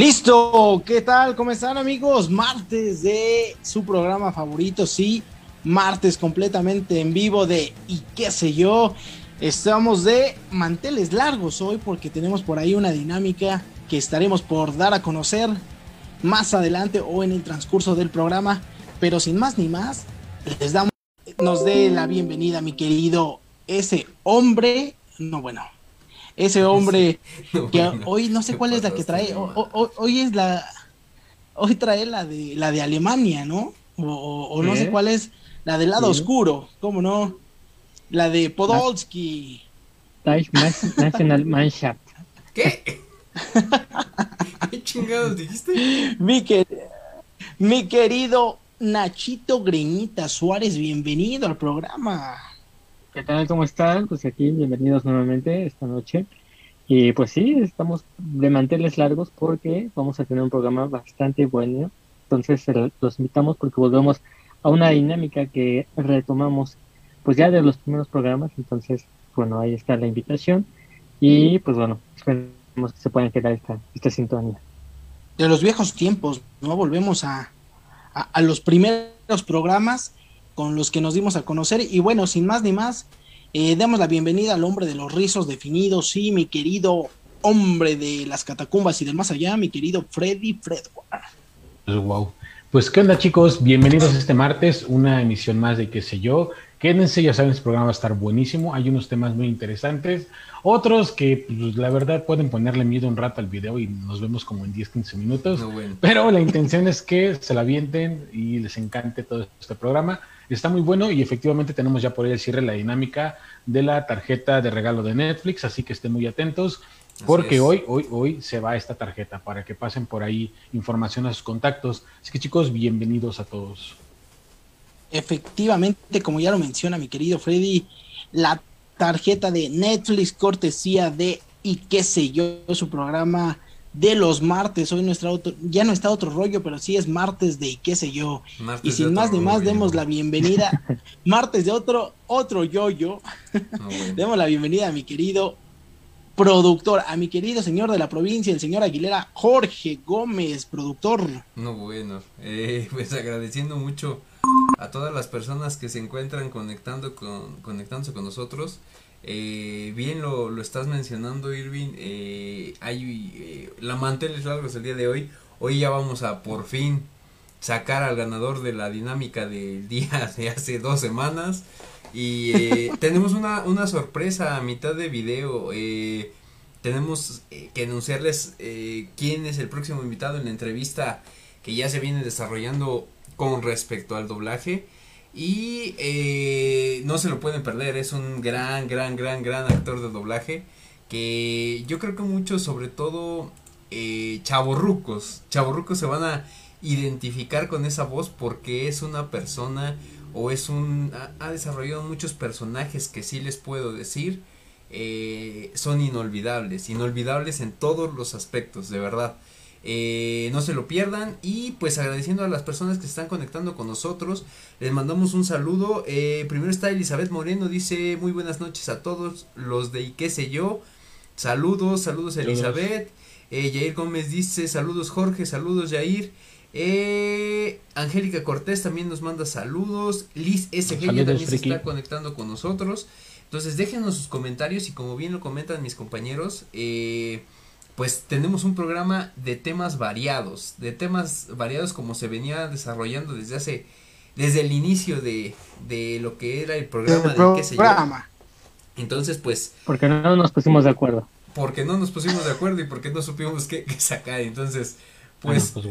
Listo, ¿qué tal? ¿Cómo están amigos? Martes de su programa favorito, sí, martes completamente en vivo de y qué sé yo. Estamos de manteles largos hoy porque tenemos por ahí una dinámica que estaremos por dar a conocer más adelante o en el transcurso del programa. Pero sin más ni más, les damos, nos dé la bienvenida mi querido ese hombre, no bueno, ese hombre que hoy no sé cuál es la que trae, hoy es la, hoy trae la de la de Alemania, ¿no? O, no sé cuál es la del lado oscuro, ¿cómo no? La de Podolski. National Mannschaft. ¿Qué? ¿Qué chingados dijiste? Mi, mi querido Nachito Greñita Suárez, bienvenido al programa. ¿Qué tal? ¿Cómo están? Pues aquí, bienvenidos nuevamente esta noche. Y pues sí, estamos de manteles largos porque vamos a tener un programa bastante bueno. Entonces los invitamos porque volvemos a una dinámica que retomamos pues ya de los primeros programas. Entonces, bueno, ahí está la invitación. Y pues bueno, esperemos que se puedan quedar esta, esta sintonía. De los viejos tiempos, ¿no? Volvemos a, a, los primeros programas con los que nos dimos a conocer. Y bueno, sin más ni más, eh, damos la bienvenida al hombre de los rizos definidos, sí, mi querido hombre de las catacumbas y del más allá, mi querido Freddy Fredward. Wow. Pues qué onda chicos, bienvenidos este martes, una emisión más de qué sé yo. Quédense, ya saben, este programa va a estar buenísimo, hay unos temas muy interesantes, otros que pues, la verdad pueden ponerle miedo un rato al video y nos vemos como en 10, 15 minutos, pero la intención es que se la avienten y les encante todo este programa. Está muy bueno y efectivamente tenemos ya por ahí el cierre la dinámica de la tarjeta de regalo de Netflix, así que estén muy atentos. Porque hoy, hoy, hoy se va esta tarjeta para que pasen por ahí información a sus contactos. Así que chicos, bienvenidos a todos. Efectivamente, como ya lo menciona mi querido Freddy, la tarjeta de Netflix cortesía de y qué sé yo, su programa de los martes. Hoy nuestra otro, ya no está otro rollo, pero sí es martes de y qué sé yo. y sin más ni más, demos la bienvenida. martes de otro, otro yo-yo. demos la bienvenida a mi querido productor, a mi querido señor de la provincia, el señor Aguilera, Jorge Gómez, productor. No, bueno, eh, pues agradeciendo mucho a todas las personas que se encuentran conectando con, conectándose con nosotros. Eh, bien lo, lo, estás mencionando, Irving. Eh, hay eh, la manteles largos el día de hoy. Hoy ya vamos a por fin sacar al ganador de la dinámica del día de hace dos semanas. Y eh, tenemos una, una sorpresa a mitad de video. Eh, tenemos eh, que anunciarles quién es el próximo invitado en la entrevista que ya se viene desarrollando con respecto al doblaje. Y no se lo pueden perder, es un gran, gran, gran, gran actor de doblaje. Que yo creo que muchos, sobre todo eh, chavorrucos, chavorrucos se van a identificar con esa voz porque es una persona o es un ha, desarrollado muchos personajes que sí les puedo decir eh, son inolvidables inolvidables en todos los aspectos de verdad eh, no se lo pierdan. Y pues agradeciendo a las personas que se están conectando con nosotros les mandamos un saludo. Eh, primero está Elizabeth Moreno dice muy buenas noches a todos los de y qué sé yo saludos saludos Elizabeth. Eh, Jair Gómez dice saludos Jorge saludos Jair eh, Angélica Cortés también nos manda saludos. Liz SG también se está conectando con nosotros. Entonces déjenos sus comentarios y como bien lo comentan mis compañeros, eh, pues tenemos un programa de temas variados, de temas variados como se venía desarrollando desde hace, desde el inicio de, de lo que era el programa de qué sé yo. Entonces pues... Porque no nos pusimos de acuerdo. Porque no nos pusimos de acuerdo y porque no supimos qué, sacar. Entonces, pues... pues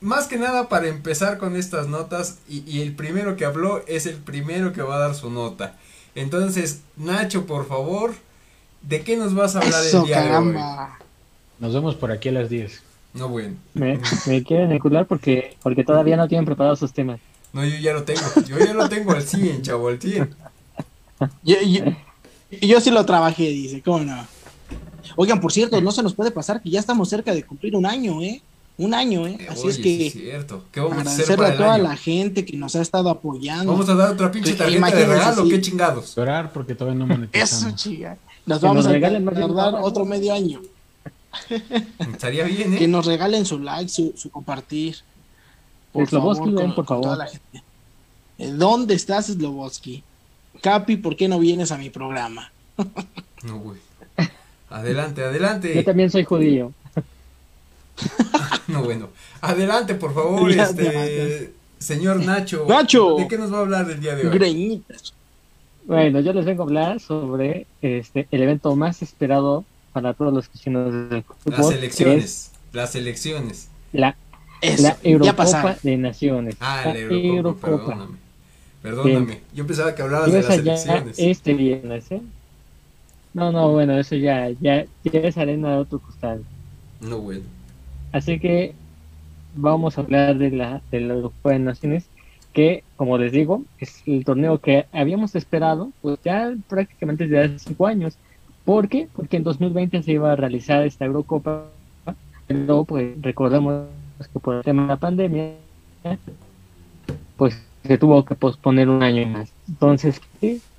más que nada para empezar con estas notas y, el primero que habló es el primero que va a dar su nota. Entonces, Nacho, por favor, ¿de qué nos vas a hablar el día de hoy? Nos vemos por aquí a las 10. No, bueno. Me, quieren escuchar porque, porque todavía no tienen preparados sus temas. No, yo ya lo tengo. Yo ya lo tengo al 100, chavo, al 100. Yo, yo sí lo trabajé, dice, ¿cómo no? Oigan, por cierto, no se nos puede pasar que ya estamos cerca de cumplir un año, ¿eh? Un año, ¿eh? Así Oye, es que es cierto. ¿Qué vamos a hacer para a toda año? la gente que nos ha estado apoyando. Vamos a dar otra pinche tarjeta de regalo, sí. qué chingados. Llorar porque todavía no Eso, monetizamos. chica. Nos Que vamos nos a regalen otro medio año. Estaría bien, Que ¿eh? nos regalen su like, su, su compartir. Slobodsky, ven, por toda favor. la gente. Eh, ¿Dónde estás, Slobodsky? Capi, ¿por qué no vienes a mi programa? No, güey. Adelante, Yo adelante. también soy judío. No, bueno. Adelante, por favor, Ya, este. Señor Nacho. Nacho. ¿De qué nos va a hablar el día de hoy? Greñitas. Bueno, yo les vengo a hablar sobre este el evento más esperado para todos los cristianos del fútbol. Las elecciones. Las elecciones. La, Eso, la Eurocopa de Naciones. Ah, La la Eurocopa, perdóname. Perdóname. Yo pensaba que hablabas de las elecciones. este viernes, ¿eh? No, no, bueno, eso ya, ya, ya es arena de otro costal. No, bueno. Así que vamos a hablar de la, de la Eurocopa de Naciones, que, como les digo, es el torneo que habíamos esperado, pues ya prácticamente desde hace cinco años. ¿Por qué? Porque en 2020 se iba a realizar esta Eurocopa, pero pues recordamos que por el tema de la pandemia, pues se tuvo que posponer un año más. Entonces,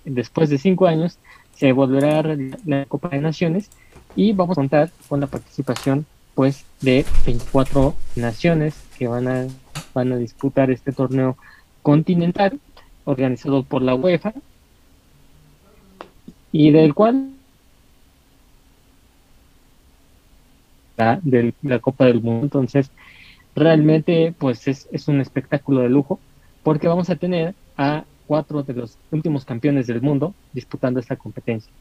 después de cinco años, se volverá a realizar la Copa de Naciones y vamos a contar con la participación pues de 24 naciones que van a van a disputar este torneo continental organizado por la UEFA y del cual la, de la Copa del Mundo entonces realmente pues es, es un espectáculo de lujo porque vamos a tener a cuatro de los últimos campeones del mundo disputando esta competencia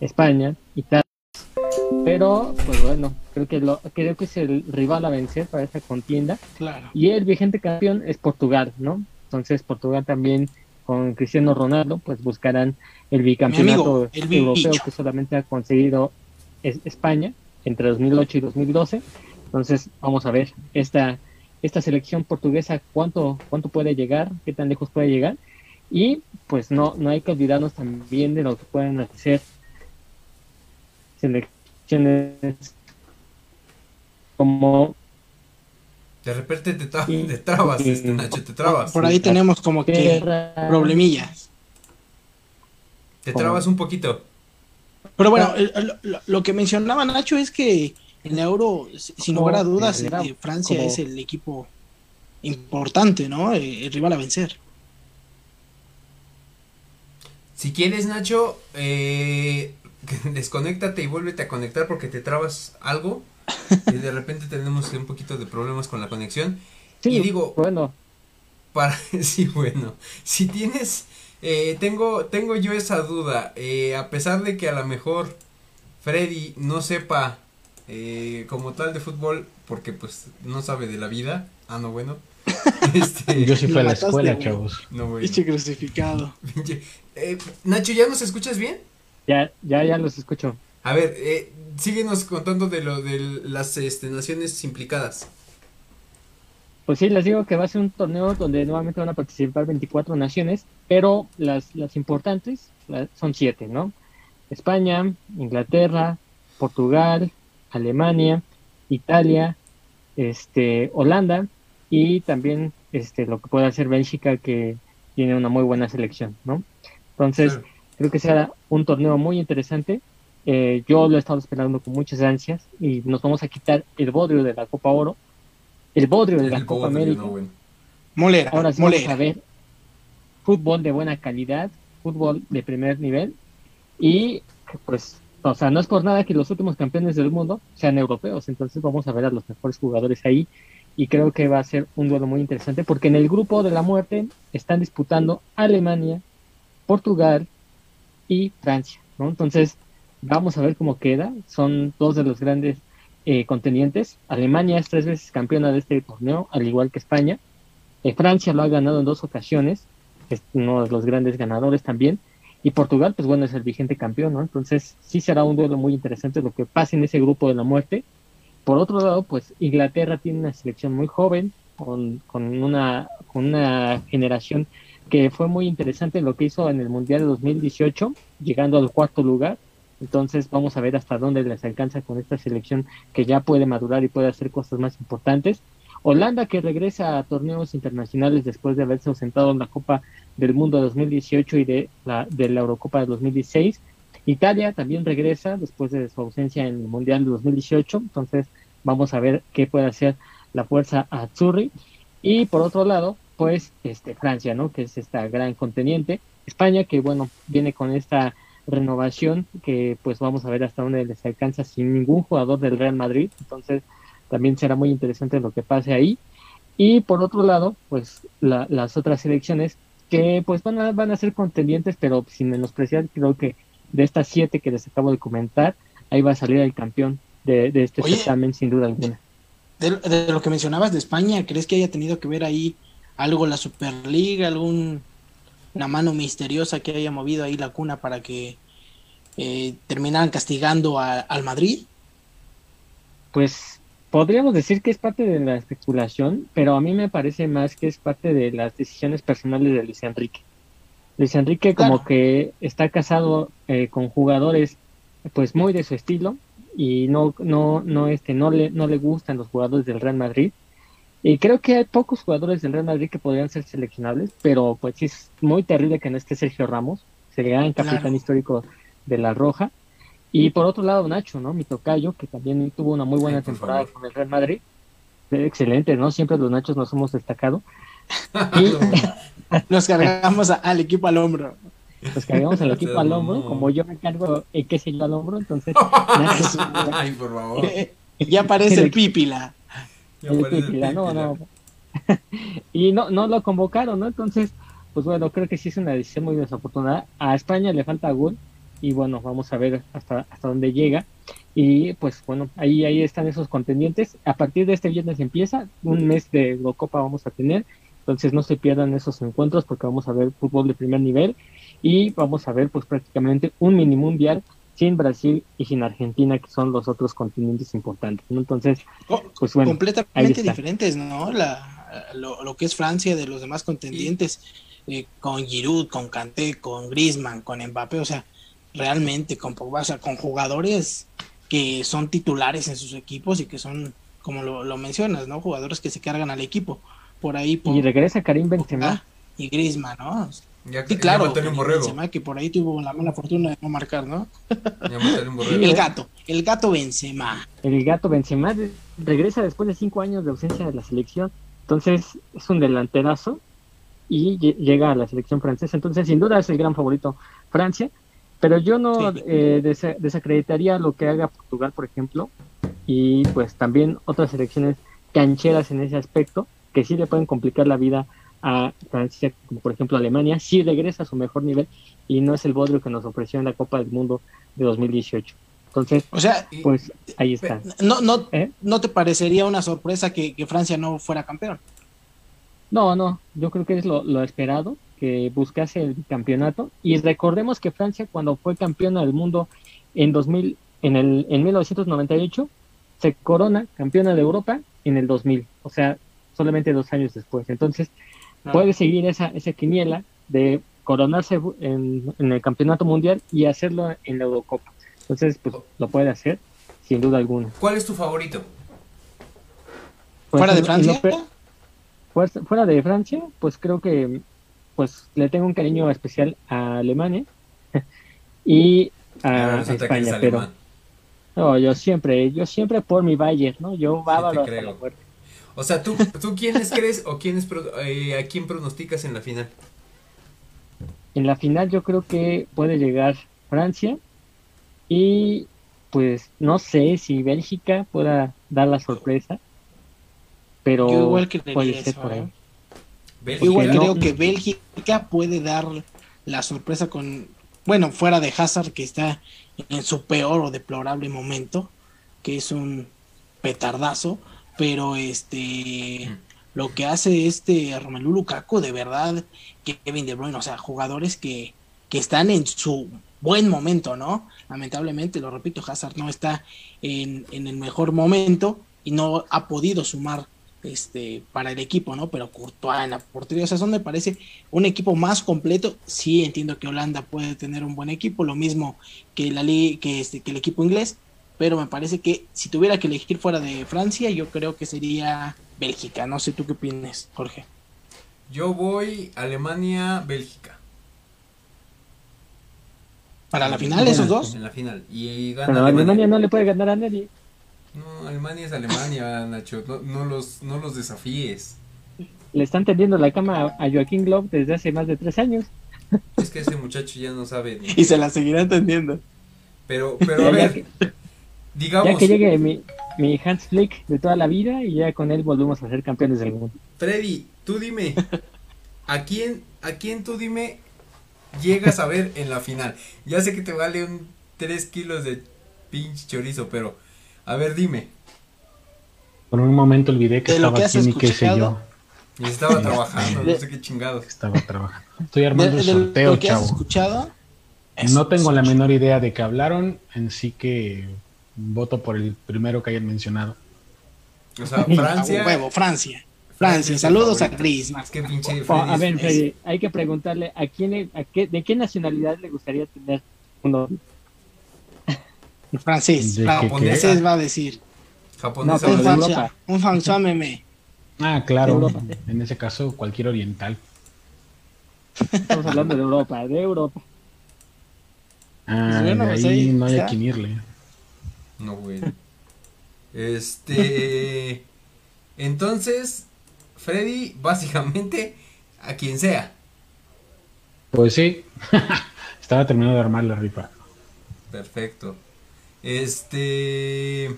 España Italia pero pues bueno creo que lo creo que es el rival a vencer para esta contienda Claro. y el vigente campeón es Portugal, ¿no? Entonces Portugal también con Cristiano Ronaldo pues buscarán el bicampeonato amigo, el europeo bicho. que solamente ha conseguido es- España entre 2008 y 2012. Entonces vamos a ver esta esta selección portuguesa cuánto cuánto puede llegar, qué tan lejos puede llegar y pues no no hay que olvidarnos también de lo que pueden hacer selecciones como De repente te, tra- te trabas, este Nacho, te trabas. Por ahí tenemos como que problemillas. Te trabas un poquito. Pero bueno, lo, lo que mencionaba Nacho es que en Euro, si- sin lugar a dudas, eh, Francia como- es el equipo importante, ¿no? Eh, El rival a vencer. Si quieres, Nacho, eh, desconéctate y vuélvete a conectar porque te trabas algo. Y de repente tenemos un poquito de problemas con la conexión. Sí, y digo, bueno, para sí, bueno, si tienes, eh, tengo, tengo yo esa duda, eh, a pesar de que a lo mejor Freddy no sepa eh, como tal de fútbol, porque pues no sabe de la vida, ah, no, bueno, este, Yo sí fui a la escuela, chavos. no, bueno. Pinche crucificado. Eh, Nacho, ¿ya nos escuchas bien? ya, ya, ya los escucho. A ver, eh, síguenos contando de lo de las este, naciones implicadas. Pues sí, les digo que va a ser un torneo donde nuevamente van a participar 24 naciones, pero las, las importantes son siete, ¿no? España, Inglaterra, Portugal, Alemania, Italia, este, Holanda y también este, lo que puede hacer Bélgica que tiene una muy buena selección, ¿no? Entonces, creo que será un torneo muy interesante. Eh, yo lo he estado esperando con muchas ansias y nos vamos a quitar el bodrio de la Copa Oro, el bodrio de la El Copa bodrio, América. no, bueno. Molera, Ahora sí vamos molera. a ver fútbol de buena calidad, fútbol de primer nivel y pues, o sea, no es por nada que los últimos campeones del mundo sean europeos, entonces vamos a ver a los mejores jugadores ahí y creo que va a ser un duelo muy interesante porque en el grupo de la muerte están disputando Alemania, Portugal y Francia, ¿no? Entonces, vamos a ver cómo queda, son dos de los grandes eh, contendientes. Alemania es tres veces campeona de este torneo, al igual que España. Eh, Francia lo ha ganado en dos ocasiones, es uno de los grandes ganadores también. Y Portugal, pues bueno, es el vigente campeón, ¿no? Entonces sí será un duelo muy interesante lo que pase en ese grupo de la muerte. Por otro lado, pues Inglaterra tiene una selección muy joven, con, una, con una generación que fue muy interesante lo que hizo en el Mundial de 2018, llegando al cuarto lugar. Entonces vamos a ver hasta dónde les alcanza con esta selección que ya puede madurar y puede hacer cosas más importantes. Holanda que regresa a torneos internacionales después de haberse ausentado en la Copa del Mundo 2018 y de la, de la Eurocopa de 2016. Italia también regresa después de su ausencia en el Mundial de 2018. Entonces vamos a ver qué puede hacer la fuerza Azzurri. Y por otro lado, pues este Francia, ¿no? Que es esta gran conteniente. España que bueno, viene con esta renovación que pues vamos a ver hasta dónde les alcanza sin ningún jugador del Real Madrid. Entonces también será muy interesante lo que pase ahí. Y por otro lado, pues las otras selecciones que pues van a, van a ser contendientes, pero sin menospreciar, creo que de estas siete que les acabo de comentar, ahí va a salir el campeón de, este certamen sin duda alguna. De, lo que mencionabas de España, ¿crees que haya tenido que ver ahí algo la Superliga, algún una mano misteriosa que haya movido ahí la cuna para que eh, terminaran castigando al Madrid? Pues podríamos decir que es parte de la especulación, pero a mí me parece más que es parte de las decisiones personales de Luis Enrique. Luis Enrique como que está casado eh, con jugadores pues muy de su estilo y no no no este no le no le gustan los jugadores del Real Madrid y creo que hay pocos jugadores del Real Madrid que podrían ser seleccionables, pero pues es muy terrible que no esté Sergio Ramos, sería el capitán histórico de la Roja. Y por otro lado, Nacho, ¿no? Mi tocayo, que también tuvo una muy buena temporada con el Real Madrid. Excelente, ¿no? Siempre los Nachos nos hemos destacado. Y nos cargamos al equipo al hombro. Nos cargamos al equipo al hombro, como yo me cargo el que se al hombro, entonces. Ay, por favor. Ya aparece el pípila y no, no lo convocaron, ¿no? Entonces, pues bueno, creo que sí es una decisión muy desafortunada. A España le falta gol y bueno, vamos a ver hasta, hasta dónde llega. Y pues bueno, ahí, ahí están esos contendientes. A partir de este viernes empieza, un mes de Eurocopa vamos a tener. Entonces no se pierdan esos encuentros porque vamos a ver fútbol de primer nivel y vamos a ver pues prácticamente un mini mundial sin Brasil y sin Argentina, que son los otros continentes importantes. Entonces, oh, pues bueno. Completamente diferentes, ¿no? La, lo, que es Francia de los demás contendientes, eh, con Giroud, con Kanté, con Griezmann, con Mbappé, o sea, realmente con Pogba, o sea, con jugadores que son titulares en sus equipos y que son, como lo, mencionas, ¿no? Jugadores que se cargan al equipo. Por ahí. y regresa Karim Benzema. Y Griezmann, ¿no? Sí, claro, que por ahí tuvo la mala fortuna de no marcar, ¿no? el gato, el gato Benzema. El gato Benzema regresa después de cinco años de ausencia de la selección, entonces es un delanterazo y llega a la selección francesa, entonces sin duda es el gran favorito Francia, pero yo no eh, desacreditaría lo que haga Portugal, por ejemplo, y pues también otras selecciones cancheras en ese aspecto, que sí le pueden complicar la vida a Francia, como por ejemplo Alemania, sí regresa a su mejor nivel y no es el bodrio que nos ofreció en la Copa del Mundo de 2018. Entonces, o sea, pues ahí está. No, no, ¿Eh? ¿no te parecería una sorpresa que, Francia no fuera campeón? No, no, yo creo que es lo, esperado, que buscase el campeonato. Y recordemos que Francia, cuando fue campeona del mundo en 2000, en, el, en 1998, se corona campeona de Europa en el 2000, o sea, solamente dos años después. Entonces, puede seguir esa, esa quiniela de coronarse en, el campeonato mundial y hacerlo en la Eurocopa. Entonces, pues lo puede hacer, sin duda alguna. ¿Cuál es tu favorito? Pues, ¿Fuera de Francia? fuera de Francia, pues creo que pues le tengo un cariño especial a Alemania y a, España, pero no, yo siempre, yo siempre por mi Bayern, ¿no? Yo bávaro hasta la muerte. O sea, ¿tú, tú quiénes crees o quiénes, eh, a quién pronosticas en la final? En la final yo creo que puede llegar Francia y pues no sé si Bélgica pueda dar la sorpresa, pero yo igual puede ser por ahí. ¿eh? igual creo que Bélgica puede dar la sorpresa con, bueno, fuera de Hazard que está en su peor o deplorable momento, que es un petardazo pero este lo que hace este Romelu Lukaku de verdad Kevin De Bruyne, o sea, jugadores que, que están en su buen momento, ¿no? Lamentablemente, lo repito, Hazard no está en, en, el mejor momento y no ha podido sumar este, para el equipo, ¿no? Pero Courtois en la portería, o sea, son me parece un equipo más completo. Sí, entiendo que Holanda puede tener un buen equipo, lo mismo que la que, este, que el equipo inglés, pero me parece que si tuviera que elegir fuera de Francia, yo creo que sería Bélgica. No sé tú qué opinas, Jorge. Yo voy Alemania, Bélgica. ¿Para la final esos dos? En la final. Y gana Pero Alemania. no le puede ganar a nadie. No, Alemania es Alemania, Nacho. No, no, los, no los desafíes. Le están tendiendo la cama a Joaquín Glob desde hace más de tres años. Es que ese muchacho ya no sabe. Y se la seguirá tendiendo. Pero, pero a ver, digamos. Ya que llegue mi, mi Hans Flick de toda la vida y ya con él volvemos a ser campeones del mundo. Freddy, tú dime, ¿a quién, a quién tú dime llegas a ver en la final? Ya sé que te vale un 3 kilos de pinche chorizo, pero a ver, dime. Por un momento olvidé que estaba aquí ni qué sé yo. Y estaba trabajando, no sé qué chingados. Estaba trabajando. Estoy armando un sorteo, chavo. Has escuchado? No tengo la menor idea de qué hablaron, en sí que voto por el primero que hayan mencionado. O sea, Francia. huevo, Francia. Francia, saludos a Chris. a ver, Freddy, hay que preguntarle a quién, a qué, de qué nacionalidad le gustaría tener uno. Francés, japonés va a decir. Japonés, no, un, Europa. un François meme. Ah, claro. En ese caso, cualquier oriental. Estamos hablando de Europa, de Europa. Ah, pues pues ahí, no hay a quién irle. No, güey. Este. Entonces, Freddy, básicamente, a quien sea. Pues sí. Estaba terminando de armar la rifa. Perfecto. Este.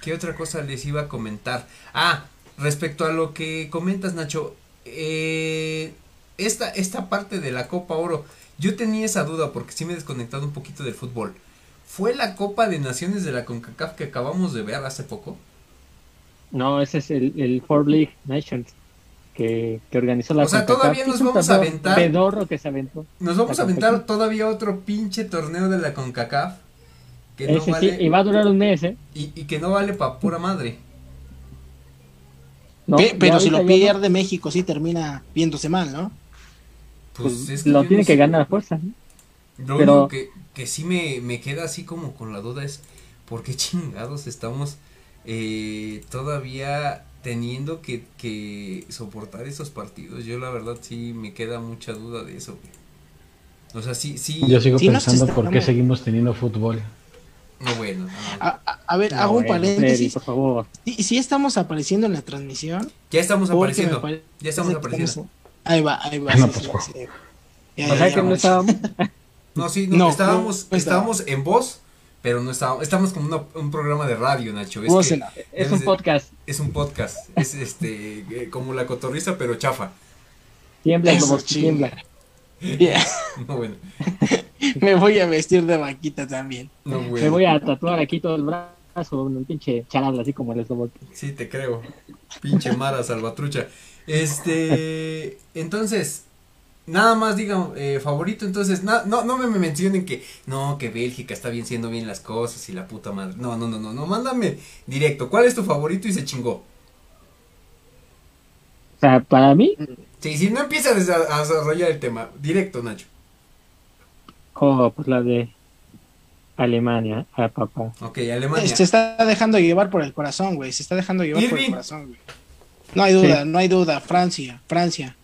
¿Qué otra cosa les iba a comentar? Ah, respecto a lo que comentas, Nacho. Eh, esta, esta parte de la Copa Oro. Yo tenía esa duda porque sí me he desconectado un poquito del fútbol. ¿Fue la Copa de Naciones de la CONCACAF que acabamos de ver hace poco? No, ese es el, el Four League Nations que, que organizó la O sea, todavía nos vamos a aventar. Pedorro que se aventó. Nos vamos a aventar todavía otro pinche torneo de la CONCACAF. Que no vale, sí, y va a durar un mes, ¿eh? Y, y que no vale para pura madre. No, pero si lo pierde México, sí termina viéndose mal, ¿no? Pues, pues es que lo tiene que ganar a fuerza. Lo pero... que, que sí me, me queda así como con la duda es, ¿por qué chingados estamos eh, todavía teniendo que, que, soportar esos partidos? Yo la verdad sí me queda mucha duda de eso. O sea, sí, sí. Yo sigo pensando por qué seguimos teniendo fútbol. No, bueno. A, ver, hago un paréntesis. por favor. ¿Sí, estamos apareciendo en la transmisión? Ya estamos apareciendo. Ya estamos apareciendo. Ahí va, ahí va. no, pues, o sea que no estábamos. No, sí, no, estábamos, estábamos en voz, pero no estábamos, estamos como un programa de radio, Nacho. Es, es un podcast. Es un podcast, es este, eh, como la cotorriza, pero chafa. Tiembla, como tiembla. No, bueno. Me voy a vestir de vaquita también. No, Me voy a tatuar aquí todo el brazo, un pinche charal así como el eslobote. Sí, te creo. Pinche Mara Salvatrucha. Este, entonces, nada más digan eh, favorito, entonces no, no me, mencionen que no, que Bélgica está bien siendo bien las cosas y la puta madre. No, no, no, no, no, mándame directo. ¿Cuál es tu favorito y se chingó? O sea, para mí. Sí, si no empiezas a desarrollar el tema, directo, Nacho. Oh, pues la de Alemania, a papá. Ok, Alemania. Se está dejando llevar por el corazón, güey. Se está dejando llevar por el corazón, güey. No hay duda, no hay duda. Francia, Francia.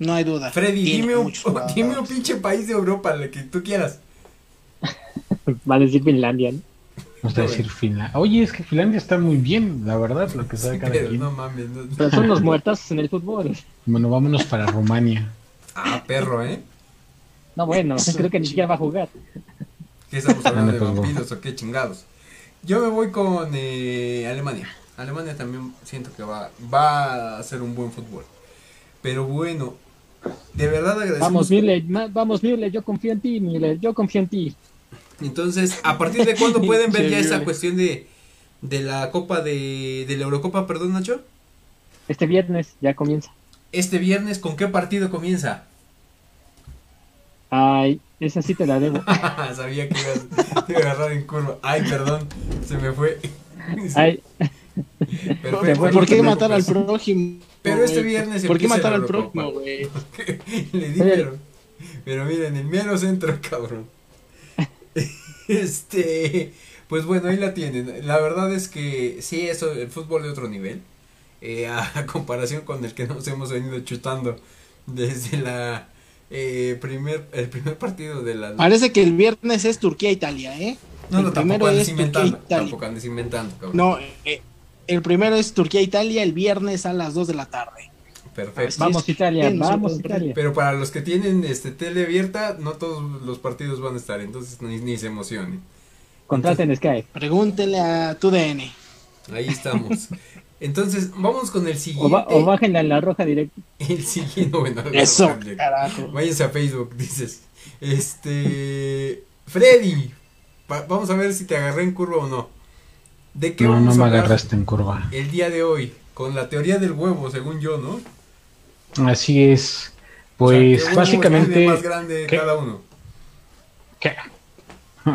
No hay duda. Freddy, dime un, dime un pinche país de Europa, el que tú quieras. Va a decir Finlandia, ¿no? Vamos a decir Finlandia. Oye, es que Finlandia está muy bien, la verdad, lo que sabe cada pero, No mames, Pero son los muertos en el fútbol. Bueno, vámonos para Rumania. Ah, perro, ¿eh? No, bueno, creo que ni siquiera va a jugar. ¿Qué estamos hablando de vampiros o qué chingados? Yo me voy con eh, Alemania. Alemania también siento que va, va a ser un buen fútbol. Pero bueno, de verdad agradecemos. Vamos, Miller, vamos, Miller, yo confío en ti, Miller, yo confío en ti. Entonces, ¿a partir de cuándo pueden ver ya esa cuestión de, de la Copa de, de la Eurocopa, perdón, Nacho? Este viernes ya comienza. Este viernes, ¿con qué partido comienza? Ay, esa sí te la debo. Sabía que ibas, a agarrar en curva. Ay, perdón, se me fue. Ay, Perfecto. ¿Por qué matar al prójimo? Pero este viernes ¿Por qué matar al prójimo, güey? Le dijeron. Pero miren, el mero centro, cabrón. Este, pues bueno, ahí la tienen. La verdad es que sí, eso, el fútbol de otro nivel. Eh, a comparación con el que nos hemos venido chutando desde la eh, primer, el primer partido de la... Parece que el viernes es Turquía-Italia, ¿eh? No, el no, primero tampoco andes es inventando. Tampoco andes inventando, cabrón. No, eh, el primero es Turquía-Italia el viernes a las 2 de la tarde. Perfecto. Vamos Italia, Bien, vamos Italia. Pero para los que tienen este tele abierta, no todos los partidos van a estar, entonces ni, ni se emocionen. Contraten Sky. Pregúntenle a tu DN. Ahí estamos. Entonces, vamos con el O, siguiente. ba- o bájenle a la roja directa. El siguiente, bueno, Eso, carajo. Váyanse a Facebook, dices. Este. Freddy, va- vamos a ver si te agarré en curva o no. ¿De qué No, vamos no a me hablar agarraste en curva. el día de hoy? Con la teoría del huevo, según yo, ¿no? Así es. O sea, Pues ¿qué huevo básicamente... más grande ¿qué? cada uno. ¿Qué?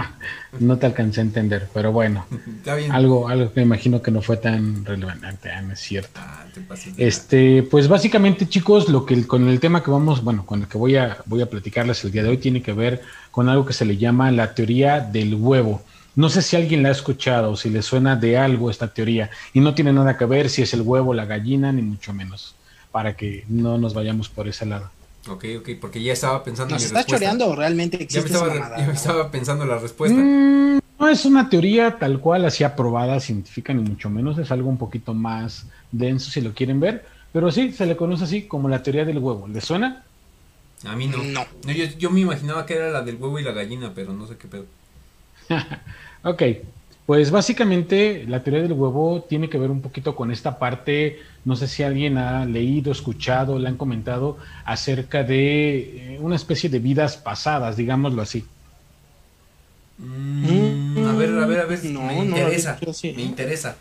No te alcancé a entender, pero bueno, Está bien. algo, algo que me imagino que no fue tan relevante, ah, no es cierto. Ah, te Este, pues básicamente, chicos, lo que con el tema que vamos, bueno, con el que voy a voy a platicarles el día de hoy tiene que ver con algo que se le llama la teoría del huevo. No sé si alguien la ha escuchado o si le suena de algo esta teoría y no tiene nada que ver si es el huevo, la gallina, ni mucho menos, para que no nos vayamos por ese lado. Ok, ok, porque ya estaba pensando ¿Nos en mi estás respuesta. choreando o realmente Ya me, existe estaba, esa mamada? ya me estaba pensando la respuesta. Mm, no es una teoría tal cual así aprobada científica, ni mucho menos, es algo un poquito más denso si lo quieren ver, pero sí, se le conoce así como la teoría del huevo. ¿Le suena? A mí no. No. No, yo, yo me imaginaba que era la del huevo y la gallina, pero no sé qué pedo. Ok, pues básicamente la teoría del huevo tiene que ver un poquito con esta parte, no sé si alguien ha leído, escuchado, le han comentado acerca de eh, una especie de vidas pasadas, digámoslo así. Mm, a ver, a ver, a ver. No, me no, interesa. sí. Me interesa.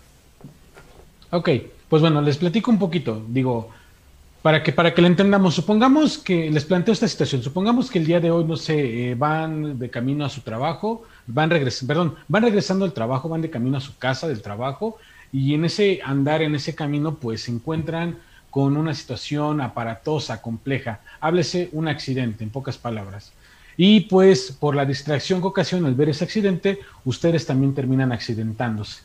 Ok, pues bueno, les platico un poquito, digo, para que, para que lo entendamos, supongamos que les planteo esta situación, supongamos que el día de hoy, no sé, eh, van de camino a su trabajo, van regresando, perdón, van regresando al trabajo, van de camino a su casa del trabajo, y en ese andar, en ese camino, pues se encuentran con una situación aparatosa, compleja, háblese un accidente, en pocas palabras. Y pues por la distracción que ocasiona al ver ese accidente, ustedes también terminan accidentándose.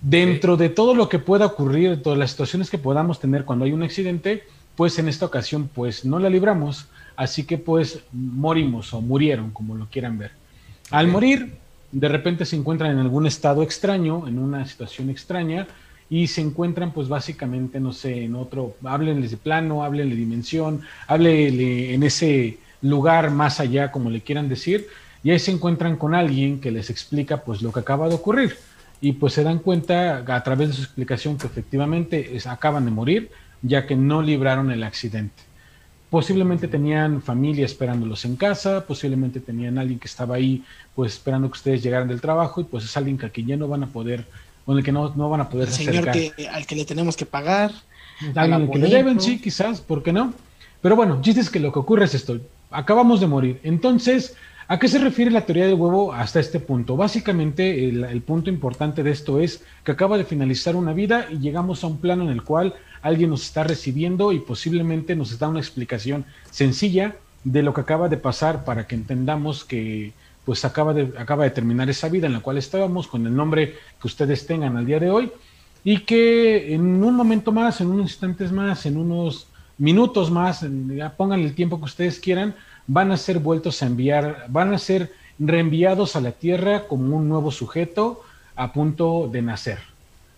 Dentro de todo lo que pueda ocurrir, todas las situaciones que podamos tener cuando hay un accidente, pues en esta ocasión pues no la libramos, así que pues morimos o murieron, como lo quieran ver. Al morir, de repente se encuentran en algún estado extraño, en una situación extraña, y se encuentran pues básicamente, no sé, en otro, háblenles de plano, háblenle de dimensión, háblenle en ese lugar más allá, como le quieran decir, y ahí se encuentran con alguien que les explica pues lo que acaba de ocurrir y pues se dan cuenta a través de su explicación que efectivamente es- acaban de morir ya que no libraron el accidente. Posiblemente tenían familia esperándolos en casa, posiblemente tenían alguien que estaba ahí pues esperando que ustedes llegaran del trabajo y pues es alguien que aquí ya no van a poder, con el que no, no van a poder El señor que, al que le tenemos que pagar. Alguien Paga que le deben, sí, quizás, ¿por qué no? Pero bueno, chiste es que lo que ocurre es esto. Acabamos de morir. Entonces, ¿a qué se refiere la teoría del huevo hasta este punto? Básicamente, el, el punto importante de esto es que acaba de finalizar una vida y llegamos a un plano en el cual alguien nos está recibiendo y posiblemente nos da una explicación sencilla de lo que acaba de pasar para que entendamos que pues acaba de, acaba de terminar esa vida en la cual estábamos con el nombre que ustedes tengan al día de hoy y que en un momento más, en unos instantes más, en unos minutos más, ya pongan el tiempo que ustedes quieran, van a ser vueltos a enviar, van a ser reenviados a la Tierra como un nuevo sujeto a punto de nacer.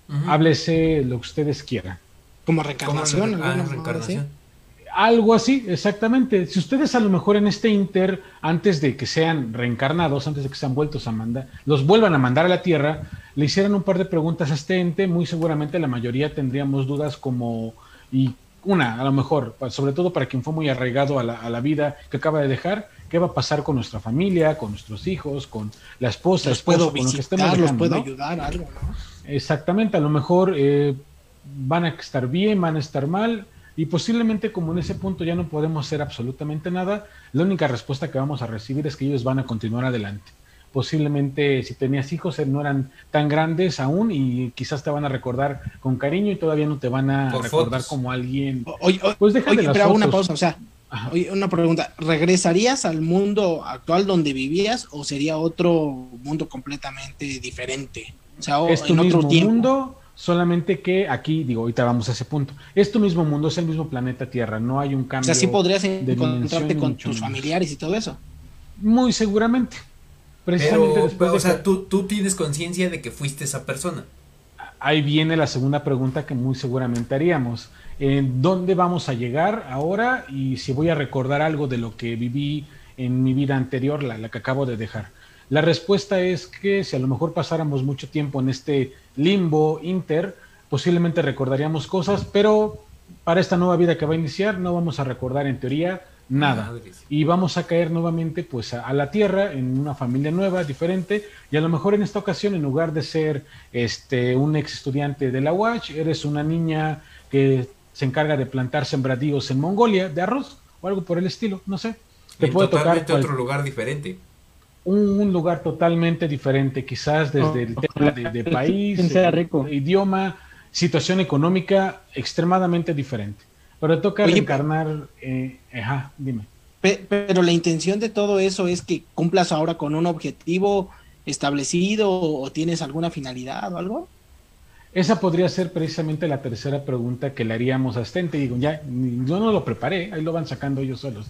Ujú. Háblese lo que ustedes quieran. Como ¿Cómo reencarnación. re- alguna ah, reencarnación. así. Algo así, exactamente. Si ustedes a lo mejor en este inter, antes de que sean reencarnados, antes de que sean vueltos a mandar, los vuelvan a mandar a la Tierra, le hicieran un par de preguntas a este ente, muy seguramente la mayoría tendríamos dudas como, y una, a lo mejor, sobre todo para quien fue muy arraigado a la, a la vida que acaba de dejar, ¿qué va a pasar con nuestra familia, con nuestros hijos, con la esposa, Los esposo, puedo con lo que estemos visitar, los dejando, puedo ¿no? ayudar, algo, ¿no? Exactamente, a lo mejor eh, van a estar bien, van a estar mal, y posiblemente como en ese punto ya no podemos hacer absolutamente nada, la única respuesta que vamos a recibir es que ellos van a continuar adelante. posiblemente si tenías hijos no eran tan grandes aún y quizás te van a recordar con cariño y todavía no te van a recordar como alguien. Oye, pues deja de pero una pausa, o sea, oye, una pregunta, ¿regresarías al mundo actual donde vivías o sería otro mundo completamente diferente? O sea, es tu mismo mundo, solamente que aquí, digo, ahorita vamos a ese punto. Es tu mismo mundo, es el mismo planeta Tierra, no hay un cambio. O sea, sí podrías encontrarte con tus familiares y todo eso. Muy seguramente. Precisamente después o sea, tú, tú tienes conciencia de que fuiste esa persona. Ahí viene la segunda pregunta que muy seguramente haríamos. ¿En dónde vamos a llegar ahora? Y si voy a recordar algo de lo que viví en mi vida anterior, la, la que acabo de dejar. La respuesta es que si a lo mejor pasáramos mucho tiempo en este limbo inter, posiblemente recordaríamos cosas, pero para esta nueva vida que va a iniciar no vamos a recordar en teoría nada. Y vamos a caer nuevamente pues a, la tierra en una familia nueva, diferente, y a lo mejor en esta ocasión en lugar de ser este un ex estudiante de la UACH, eres una niña que se encarga de plantar sembradíos en Mongolia de arroz o algo por el estilo, no sé. Te puede tocar otro lugar diferente. Un, lugar totalmente diferente, quizás desde el tema de, país, idioma, situación económica extremadamente diferente. Pero toca reencarnar, eh, ajá, dime. Pero la intención de todo eso es que cumplas ahora con un objetivo establecido o tienes alguna finalidad o algo. Esa podría ser precisamente la tercera pregunta que le haríamos a Stente. Digo, ya, yo no lo preparé, ahí lo van sacando ellos solos.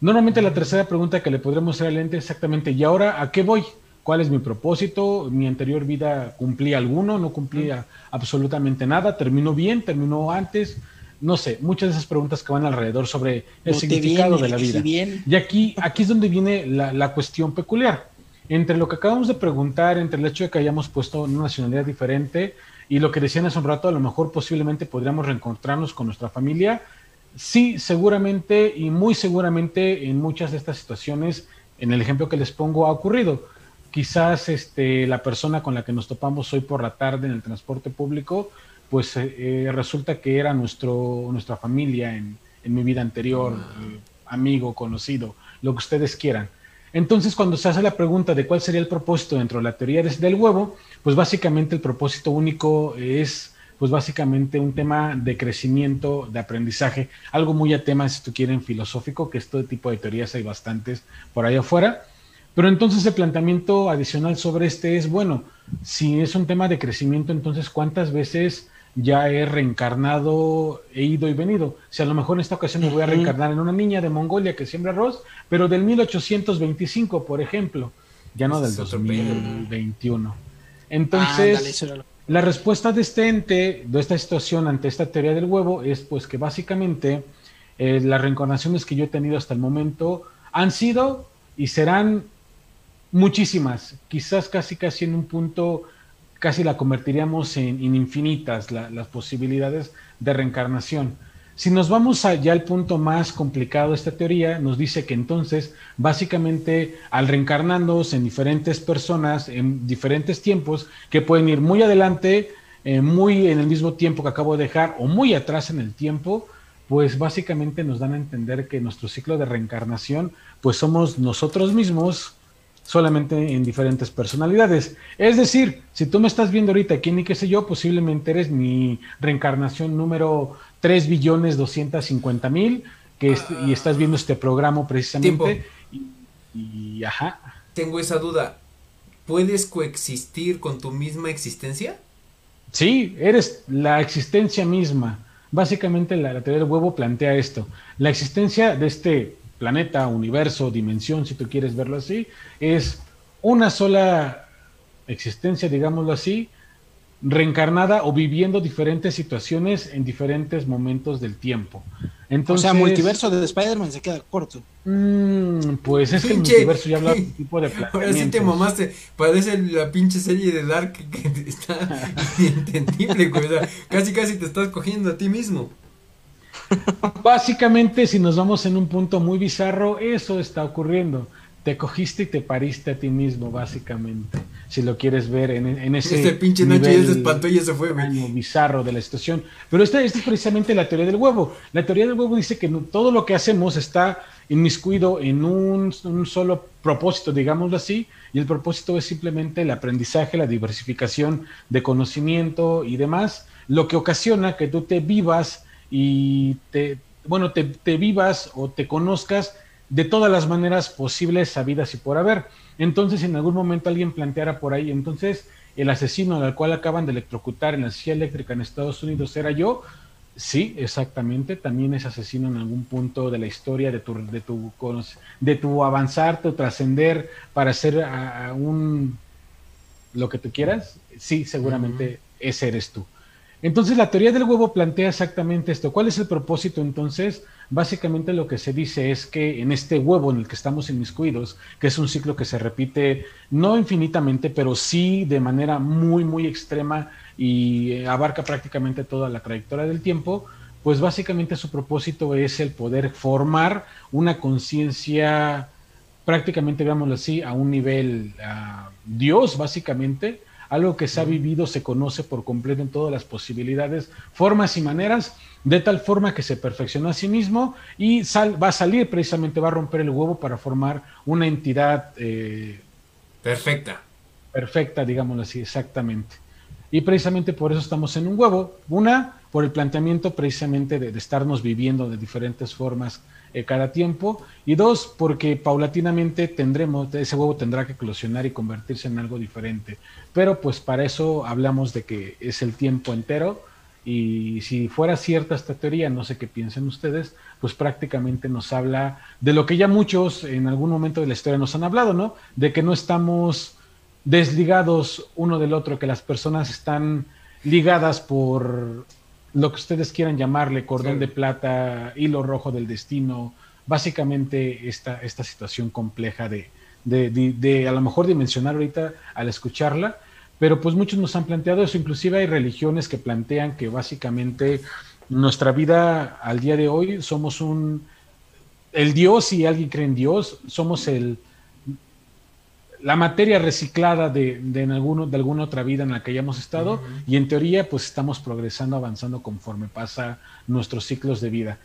Normalmente la tercera pregunta que le podremos hacer al ente es exactamente, ¿y ahora a qué voy? ¿Cuál es mi propósito? ¿Mi anterior vida cumplí alguno? ¿No cumplía absolutamente nada? ¿Terminó bien? ¿Terminó antes? no sé, muchas de esas preguntas que van alrededor sobre el significado de la vida. Y aquí, aquí es donde viene la, cuestión peculiar. Entre lo que acabamos de preguntar, entre el hecho de que hayamos puesto una nacionalidad diferente y lo que decían hace un rato, a lo mejor posiblemente podríamos reencontrarnos con nuestra familia. Sí, seguramente y muy seguramente en muchas de estas situaciones, en el ejemplo que les pongo, ha ocurrido. Quizás este, la persona con la que nos topamos hoy por la tarde en el transporte público, pues eh, eh, resulta que era nuestro, nuestra familia en, mi vida anterior, ah. eh, amigo, conocido, lo que ustedes quieran. Entonces, cuando se hace la pregunta de cuál sería el propósito dentro de la teoría del huevo, pues básicamente el propósito único es, pues básicamente un tema de crecimiento, de aprendizaje, algo muy a tema, si tú quieren, filosófico, que este tipo de teorías hay bastantes por ahí afuera. Pero entonces el planteamiento adicional sobre este es, bueno, si es un tema de crecimiento, entonces cuántas veces ya he reencarnado, he ido y venido. Si a lo mejor en esta ocasión me voy a reencarnar en una niña de Mongolia que siembra arroz, pero del 1825, por ejemplo, ya no del 2021. Entonces, la respuesta de este ente, de esta situación ante esta teoría del huevo, es pues que básicamente eh, las reencarnaciones que yo he tenido hasta el momento han sido y serán muchísimas, quizás casi casi en un punto casi la convertiríamos en, infinitas las posibilidades de reencarnación. Si nos vamos allá al punto más complicado de esta teoría, nos dice que entonces, básicamente, al reencarnándose en diferentes personas, en diferentes tiempos, que pueden ir muy adelante, eh, muy en el mismo tiempo que acabo de dejar, o muy atrás en el tiempo, pues básicamente nos dan a entender que nuestro ciclo de reencarnación, pues somos nosotros mismos solamente en diferentes personalidades. Es decir, si tú me estás viendo ahorita aquí ni qué sé yo, posiblemente eres mi reencarnación número 3 billones 250 mil, que y estás viendo este programa precisamente. Y, ajá. Tengo esa duda. ¿Puedes coexistir con tu misma existencia? Sí, eres la existencia misma. Básicamente la, la teoría del huevo plantea esto. La existencia de este planeta, universo, dimensión, si tú quieres verlo así, es una sola existencia, digámoslo así, reencarnada o viviendo diferentes situaciones en diferentes momentos del tiempo. Entonces, o sea, multiverso de Spider-Man se queda corto. Mm, pues es que el multiverso ya habla de tipo de Ahora sí te mamaste. Parece la pinche serie de Dark que está inentendible, casi casi te estás cogiendo a ti mismo. Básicamente, si nos vamos en un punto muy bizarro, eso está ocurriendo. Te cogiste y te pariste a ti mismo, básicamente. Si lo quieres ver en, ese. Este pinche Nacho ya se espantó y ya se fue, Bizarro de la situación. Pero esta, esta, es precisamente la teoría del huevo. La teoría del huevo dice que todo lo que hacemos está inmiscuido en un, un, solo propósito, digámoslo así, y el propósito es simplemente el aprendizaje, la diversificación de conocimiento y demás, lo que ocasiona que tú te vivas y te, bueno, te, te vivas o te conozcas de todas las maneras posibles, sabidas y por haber. Entonces, en algún momento alguien planteara por ahí, entonces, el asesino al cual acaban de electrocutar en la silla eléctrica en Estados Unidos era yo, Sí, exactamente. También es asesino en algún punto de la historia de tu, de tu, de tu avanzar, tu trascender para ser a, un lo que tú quieras. Sí, seguramente ese eres tú. Entonces la teoría del huevo plantea exactamente esto. ¿Cuál es el propósito entonces? Básicamente lo que se dice es que en este huevo en el que estamos inmiscuidos, que es un ciclo que se repite no infinitamente, pero sí de manera muy, muy extrema y eh, abarca prácticamente toda la trayectoria del tiempo, pues básicamente su propósito es el poder formar una conciencia prácticamente, digámoslo así, a un nivel uh, Dios, básicamente, algo que se ha vivido, se conoce por completo en todas las posibilidades, formas y maneras, de tal forma que se perfeccionó a sí mismo y sal, va a salir precisamente, va a romper el huevo para formar una entidad eh, perfecta. Perfecta, digámoslo así, exactamente. Y precisamente por eso estamos en un huevo. Una, por el planteamiento precisamente de, estarnos viviendo de diferentes formas eh, cada tiempo. Y dos, porque paulatinamente tendremos, ese huevo tendrá que eclosionar y convertirse en algo diferente. Pero pues para eso hablamos de que es el tiempo entero. Y si fuera cierta esta teoría, no sé qué piensen ustedes, pues prácticamente nos habla de lo que ya muchos en algún momento de la historia nos han hablado, ¿no? De que no estamos desligados uno del otro, que las personas están ligadas por lo que ustedes quieran llamarle, cordón de plata, hilo rojo del destino, básicamente esta, esta situación compleja de, de, de, a lo mejor dimensionar ahorita al escucharla, pero pues muchos nos han planteado eso, inclusive hay religiones que plantean que básicamente nuestra vida al día de hoy somos un, el Dios, si alguien cree en Dios, somos el, la materia reciclada de, de, en alguno, de alguna otra vida en la que hayamos estado y en teoría pues estamos progresando, avanzando conforme pasa nuestros ciclos de vida.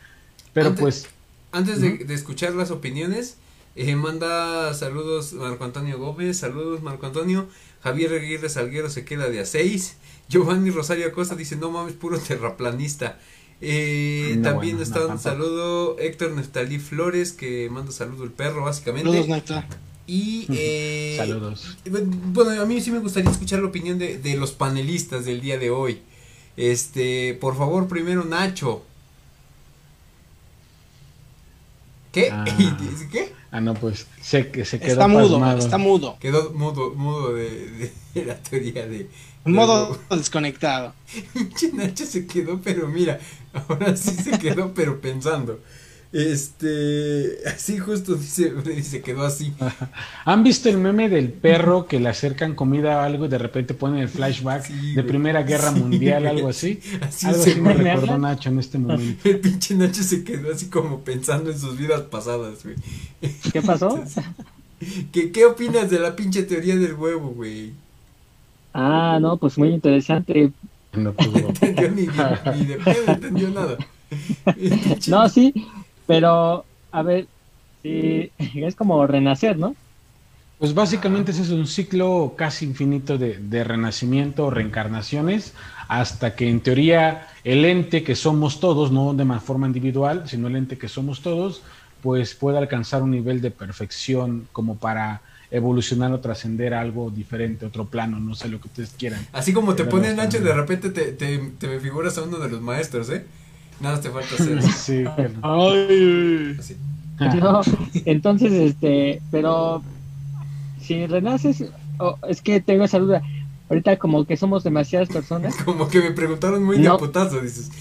Pero pues... Antes de, escuchar las opiniones, eh, manda saludos Marco Antonio Gómez, saludos Marco Antonio, Javier Aguirre Salguero se queda de a seis, Giovanni Rosario Acosta dice no mames, puro terraplanista. Eh, también está un saludo Héctor Neftalí Flores que manda saludo el perro básicamente. Saludos, y eh, saludos. Bueno, a mí sí me gustaría escuchar la opinión de, de, los panelistas del día de hoy. Este, por favor, primero Nacho. ¿Qué? Ah, ¿Qué? Ah, no, pues se, se quedó Está mudo, está mudo. Quedó mudo, mudo de, de, la teoría de... modo desconectado. Nacho se quedó, pero mira, ahora sí se quedó, pero pensando. Este, así justo dice, se quedó así. ¿Han visto el meme del perro que le acercan comida o algo y de repente ponen el flashback de Primera Guerra Mundial, algo así? así algo así me recordó Nacho en este momento. El pinche Nacho se quedó así como pensando en sus vidas pasadas, güey. ¿Qué pasó? ¿qué, ¿Qué opinas de la pinche teoría del huevo, güey? Ah, no, pues muy interesante. No, pues, no entendió ni, ni de pedo, entendió nada. no, sí, pero, a ver, sí, es como renacer, ¿no? Pues básicamente ese es un ciclo casi infinito de, de, renacimiento, reencarnaciones, hasta que en teoría el ente que somos todos, no de forma individual, sino el ente que somos todos, pues pueda alcanzar un nivel de perfección como para evolucionar o trascender a algo diferente, otro plano, no sé lo que ustedes quieran. Así como te pones Nacho, de repente te, te, te me figuras a uno de los maestros, ¿eh? Nada te falta hacer. Sí, Ay. No, entonces, este, pero si renaces, es que tengo esa duda. Ahorita como que somos demasiadas personas. Como que me preguntaron muy de putazo, dices.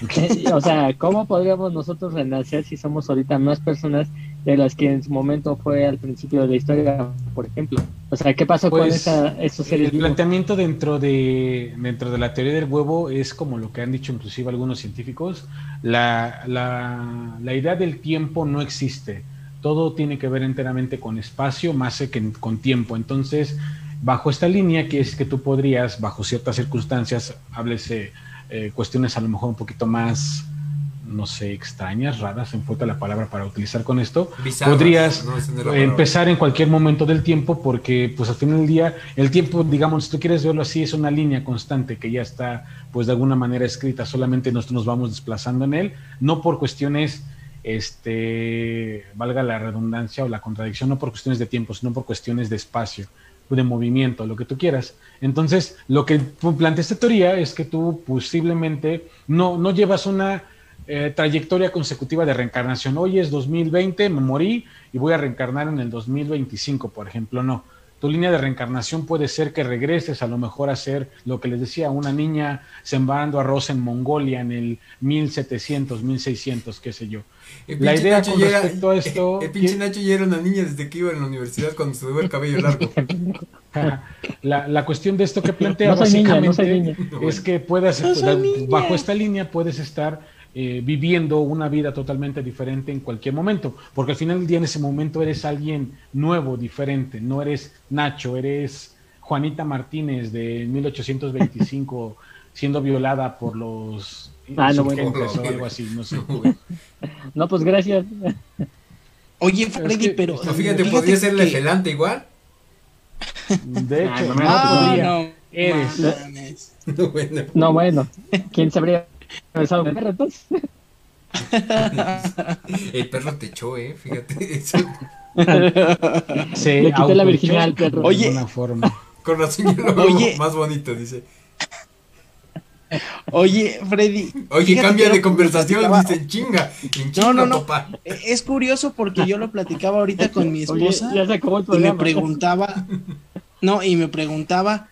o sea, ¿cómo podríamos nosotros renacer si somos ahorita más personas de las que en su momento fue al principio de la historia, por ejemplo? O sea, ¿qué pasó con pues, esa, esos seres El planteamiento dentro de, dentro de la teoría del huevo es como lo que han dicho inclusive algunos científicos, la, la, la idea del tiempo no existe. Todo tiene que ver enteramente con espacio más que con tiempo. Entonces, bajo esta línea, que es que tú podrías, bajo ciertas circunstancias, háblese eh, cuestiones a lo mejor un poquito más no sé, extrañas, raras, en falta la palabra para utilizar con esto, podrías empezar en cualquier momento del tiempo porque pues al final del día el tiempo, digamos, si tú quieres verlo así, es una línea constante que ya está pues de alguna manera escrita, solamente nosotros nos vamos desplazando en él, no por cuestiones este, valga la redundancia o la contradicción, no por cuestiones de tiempo, sino por cuestiones de espacio, de movimiento, lo que tú quieras. Entonces, lo que plantea esta teoría es que tú posiblemente no, no llevas una eh, trayectoria consecutiva de reencarnación. Hoy es 2020, me morí y voy a reencarnar en el 2025, por ejemplo, no tu línea de reencarnación puede ser que regreses a lo mejor a ser lo que les decía, una niña sembrando arroz en Mongolia en el 1700, 1600, qué sé yo. la idea con respecto a esto... El, pinche Nacho ya era una niña desde que iba en la universidad cuando se tuvo el cabello largo. la, la, cuestión de esto que plantea básicamente es que puedas, bajo esta línea puedes estar eh, viviendo una vida totalmente diferente en cualquier momento, porque al final del día en ese momento eres alguien nuevo, diferente, no eres Nacho, eres Juanita Martínez de 1825 siendo violada por los ah, no, bueno, o algo así, no sé. No, pues gracias. Oye, Freddy, pero, fíjate, podría ser legelante igual. De hecho, ah, no, no, eres. No, bueno. No, bueno. ¿Quién sabría El perro te echó, eh, fíjate. Se Le quité la virginidad al perro. Oye, una forma. Con razón lo Oye. más bonito, dice. Oye, Freddy. Oye, cambia de conversación, dice chinga. no, no, no. E, es curioso porque yo lo platicaba ahorita con mi esposa y me preguntaba, no, y me preguntaba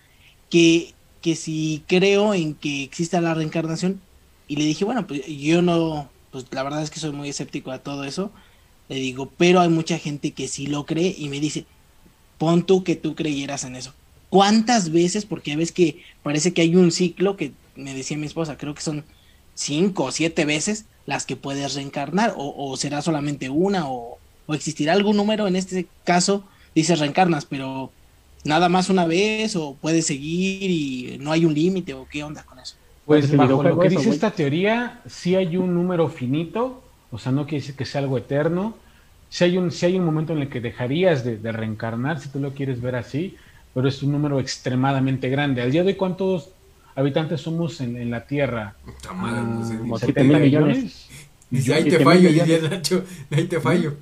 que, que si creo en que exista la reencarnación y le dije, bueno, pues yo no, pues la verdad es que soy muy escéptico a todo eso. Le digo, pero hay mucha gente que sí lo cree y me dice, pon tú que tú creyeras en eso. ¿Cuántas veces? Porque ves que parece que hay un ciclo que me decía mi esposa, creo que son cinco o siete veces las que puedes reencarnar, o, será solamente una, o, o, existirá algún número, en este caso dice reencarnas, pero nada más una vez, o puedes seguir y no hay un límite, o qué onda con eso. Pues bajo lo que dice esta teoría, sí hay un número finito, o sea, no quiere decir que sea algo eterno. Si hay un, si hay un momento en el que dejarías de, reencarnar, si tú lo quieres ver así, pero es un número extremadamente grande. Al día de hoy, ¿cuántos habitantes somos en, la Tierra? Como 7 mil millones. Y ahí te fallo, diría Nacho, ahí te fallo.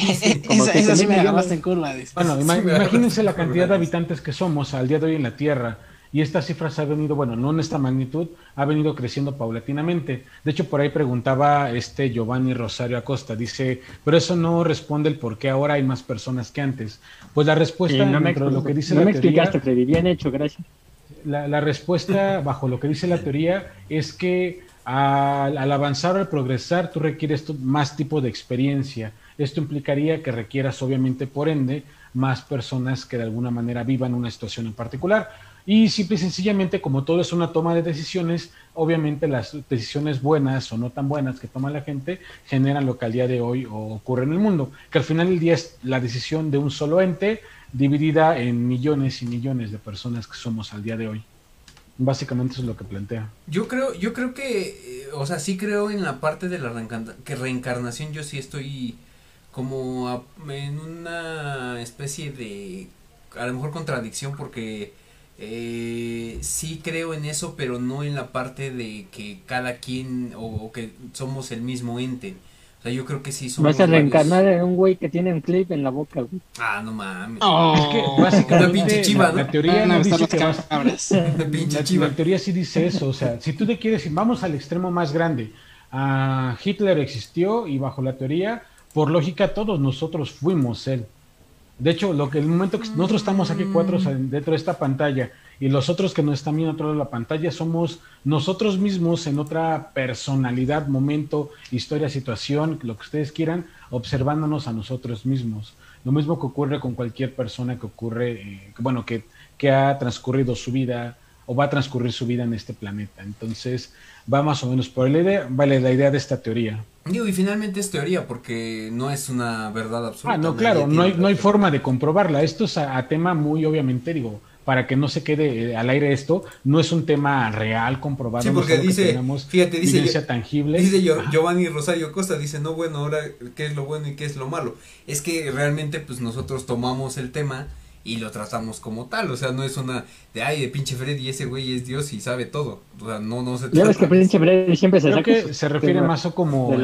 esa, sí me agarraste en curva. Bueno, imagínense la cantidad de habitantes que somos al día de hoy en la Tierra y esta cifra se ha venido, bueno, no en esta magnitud, ha venido creciendo paulatinamente. De hecho, por ahí preguntaba este Giovanni Rosario Acosta, dice, pero eso no responde el por qué ahora hay más personas que antes. Pues la respuesta, no me, lo que dice la me teoría, explicaste, Freddy, bien hecho, gracias. La, respuesta, bajo lo que dice la teoría, es que al, al avanzar, al progresar, tú requieres más tipo de experiencia. Esto implicaría que requieras, obviamente, por ende, más personas que de alguna manera vivan una situación en particular. Y simple y sencillamente, como todo es una toma de decisiones, obviamente las decisiones buenas o no tan buenas que toma la gente generan lo que al día de hoy ocurre en el mundo, que al final del día es la decisión de un solo ente dividida en millones y millones de personas que somos al día de hoy. Básicamente eso es lo que plantea. Yo creo, yo creo que, eh, o sea, sí creo en la parte de la que reencarnación, yo sí estoy como en una especie de, a lo mejor contradicción porque eh, sí creo en eso, pero no en la parte de que cada quien o, que somos el mismo ente. O sea, yo creo que sí somos. Vas a reencarnar en un güey que tiene un clip en la boca, güey. Ah, no mames. Oh. Es que básicamente una pinche chiva, la, la teoría no, dice que vas, pinche chiva. La teoría sí dice eso, o sea, si tú te quieres ir, vamos al extremo más grande. Uh, Hitler existió y bajo la teoría, por lógica, todos nosotros fuimos él. De hecho, lo que el momento que nosotros estamos aquí cuatro mm. dentro de esta pantalla y los otros que nos están viendo otro de la pantalla somos nosotros mismos en otra personalidad, momento, historia, situación, lo que ustedes quieran, observándonos a nosotros mismos. Lo mismo que ocurre con cualquier persona que ocurre, eh, bueno, que, que ha transcurrido su vida o va a transcurrir su vida en este planeta. Entonces, va más o menos por la idea, vale la idea de esta teoría. Digo, y finalmente es teoría porque no es una verdad absoluta. Ah, no, claro, no hay, no hay forma de comprobarla. Esto es a, tema muy, obviamente, digo, para que no se quede eh, al aire esto, no es un tema real, comprobado. Sí, porque dice, fíjate, dice, tangible. Dice Giovanni Rosario Costa, dice, no, bueno, ahora, ¿qué es lo bueno y qué es lo malo? Es que realmente, pues nosotros tomamos el tema y lo tratamos como tal, o sea, no es una de ay, de pinche Freddy, ese güey es Dios y sabe todo, o sea, no, no se Ya ves que pinche Freddy siempre se Creo que se refiere más o como,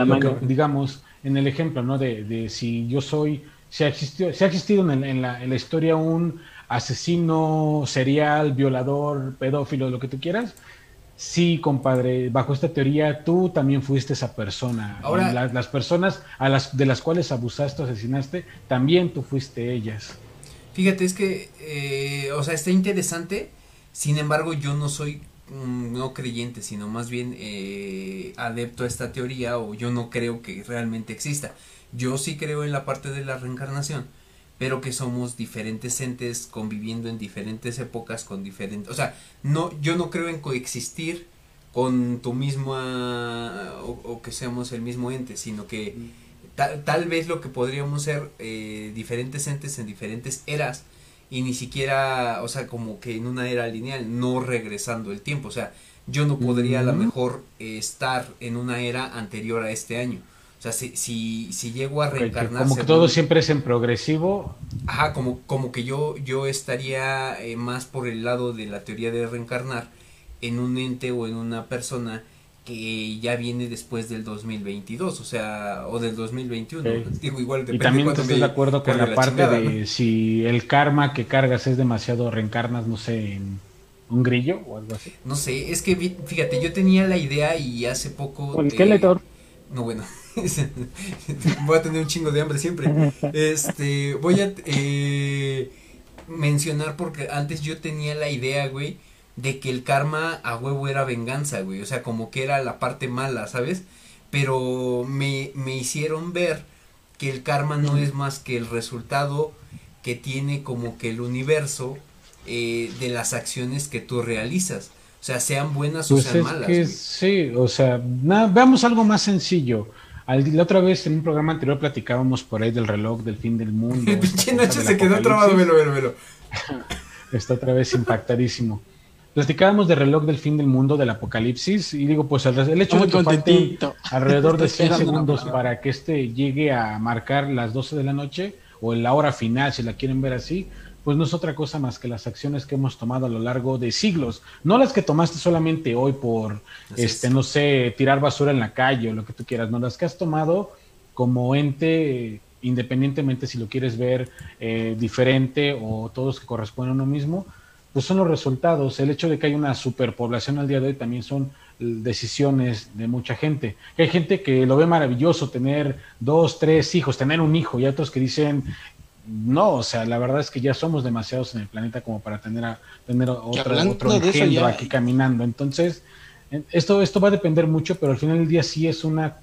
digamos, en el ejemplo, ¿no? De, de si yo soy, si ha existido, si ha existido en, en, la, en la historia un asesino serial, violador, pedófilo, lo que tú quieras, Sí, compadre, bajo esta teoría tú también fuiste esa persona. Ahora, las personas a las de las cuales abusaste o asesinaste, también tú fuiste ellas. Fíjate, es que, eh, o sea, está interesante, sin embargo yo no soy mm, no creyente, sino más bien eh, adepto a esta teoría o yo no creo que realmente exista. Yo sí creo en la parte de la reencarnación, pero que somos diferentes entes conviviendo en diferentes épocas con diferentes, o sea, no, yo no creo en coexistir con tu misma o, que seamos el mismo ente, sino que mm tal, vez lo que podríamos ser eh, diferentes entes en diferentes eras y ni siquiera, o sea, como que en una era lineal, no regresando el tiempo, o sea, yo no podría a lo mejor estar en una era anterior a este año. O sea, si, si, si llego a reencarnar... Como que todo siempre es en progresivo. Ajá, como, como que yo, yo estaría eh, más por el lado de la teoría de reencarnar en un ente o en una persona que ya viene después del 2022, o sea, o del 2021. Digo, igual y también estás de acuerdo con la, parte de si el karma que cargas es demasiado, reencarnas, no sé, en un grillo o algo así. No sé, es que fíjate, yo tenía la idea y hace poco... ¿Con Skeletor? No, bueno, voy a tener un chingo de hambre siempre. Este, voy a eh, mencionar porque antes yo tenía la idea, güey, de que el karma a huevo era venganza, güey. O sea, como que era la parte mala, ¿sabes? Pero me, me hicieron ver que el karma no es más que el resultado que tiene como que el universo eh, de las acciones que tú realizas. O sea, sean buenas o pues sean malas. sí, o sea, veamos algo más sencillo. la otra vez en un programa anterior platicábamos por ahí del reloj del fin del mundo. El pinche Nacho se quedó trabado, velo, velo, velo. Está otra vez impactadísimo. Platicábamos de reloj del fin del mundo, del apocalipsis, y digo, pues el, hecho de que falte alrededor de 100 segundos para que este llegue a marcar las 12 de la noche, o la hora final, si la quieren ver así, pues no es otra cosa más que las acciones que hemos tomado a lo largo de siglos, no las que tomaste solamente hoy por, este, no sé, tirar basura en la calle o lo que tú quieras, no, las que has tomado como ente, independientemente si lo quieres ver eh, diferente o todos que corresponden a uno mismo, pues son los resultados. El hecho de que hay una superpoblación al día de hoy también son decisiones de mucha gente. Hay gente que lo ve maravilloso tener dos, tres hijos, tener un hijo, y otros que dicen, no, o sea, la verdad es que ya somos demasiados en el planeta como para tener a tener otra, otro engendro aquí caminando. Entonces, esto, esto va a depender mucho, pero al final del día sí es una,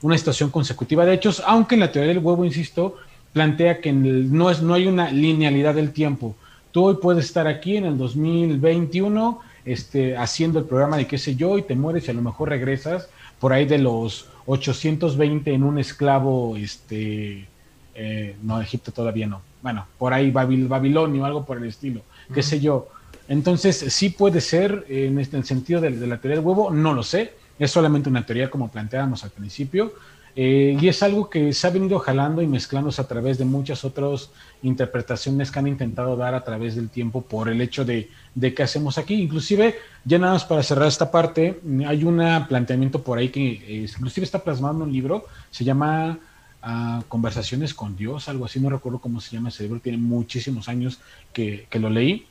una situación consecutiva de hechos, aunque en la teoría del huevo, insisto, plantea que no, es, no hay una linealidad del tiempo Tú hoy puedes estar aquí en el 2021 este, haciendo el programa de qué sé yo y te mueres y a lo mejor regresas por ahí de los 820 en un esclavo, este, eh, no, Egipto todavía no, bueno, por ahí Babil, Babilonia o algo por el estilo, qué sé yo. Entonces, sí puede ser en, este, el sentido de, de, la teoría del huevo, no lo sé, es solamente una teoría como planteábamos al principio, eh, y es algo que se ha venido jalando y mezclándose a través de muchas otras interpretaciones que han intentado dar a través del tiempo por el hecho de, de que hacemos aquí. Inclusive, ya nada más para cerrar esta parte, hay un planteamiento por ahí que eh, inclusive está plasmado en un libro, se llama ah, Conversaciones con Dios, algo así, no recuerdo cómo se llama ese libro, tiene muchísimos años que, que lo leí.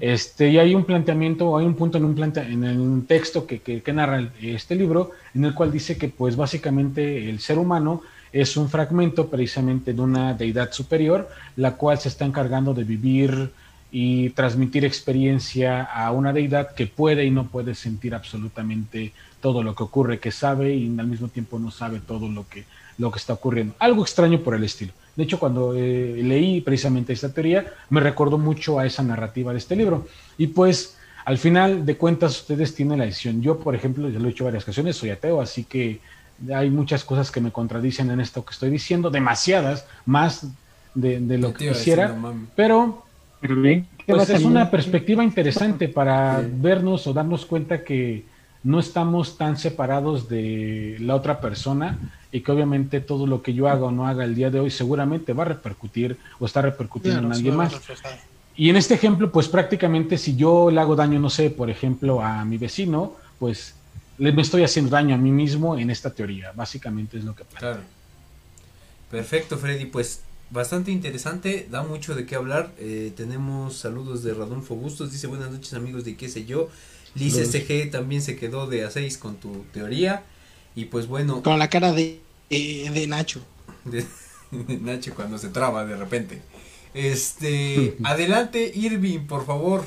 Este, y hay un planteamiento, hay un punto en un, en el texto que, que, narra este libro, en el cual dice que pues básicamente el ser humano es un fragmento precisamente de una deidad superior, la cual se está encargando de vivir y transmitir experiencia a una deidad que puede y no puede sentir absolutamente todo lo que ocurre, que sabe y al mismo tiempo no sabe todo lo que, lo que está ocurriendo. Algo extraño por el estilo. De hecho, cuando eh, leí precisamente esta teoría, me recordó mucho a esa narrativa de este libro. Y pues, al final de cuentas, ustedes tienen la decisión. Yo, por ejemplo, ya lo he dicho varias ocasiones, soy ateo, así que hay muchas cosas que me contradicen en esto que estoy diciendo, demasiadas, más de, lo que quisiera. pero Pero bien, ¿qué Pues es una perspectiva interesante para vernos o darnos cuenta que no estamos tan separados de la otra persona y que obviamente todo lo que yo haga o no haga el día de hoy seguramente va a repercutir o está repercutiendo Claro, en alguien más. Y en este ejemplo, pues prácticamente si yo le hago daño, no sé, por ejemplo, a mi vecino, pues le me estoy haciendo daño a mí mismo en esta teoría. Básicamente es lo que pasa. Claro. Perfecto, Freddy. Pues bastante interesante, da mucho de qué hablar. Eh, tenemos saludos de Radolfo Bustos. Dice buenas noches, amigos de qué sé yo. Liz Saludos. SG también se quedó de a 6 con tu teoría. Y pues bueno, Con la cara de, eh, de Nacho. de, de Nacho cuando se traba de repente. Este, adelante, Irving, por favor,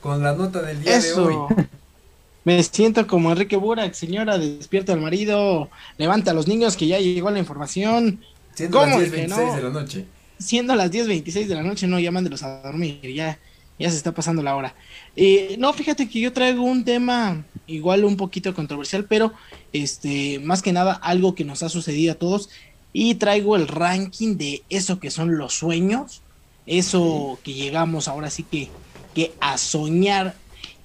con la nota del día de hoy. Me siento como Enrique Burak, señora, despierta al marido, levanta a los niños que ya llegó la información. Siendo ¿Cómo las de que 10:26 no? de la noche. Siendo las 10.26 de la noche, no, ya mándelos a dormir, ya, ya se está pasando la hora. Eh, no, fíjate que yo traigo un tema igual un poquito controversial, pero este, más que nada algo que nos ha sucedido a todos. Y traigo el ranking de eso que son los sueños, eso que llegamos ahora sí que, que a soñar.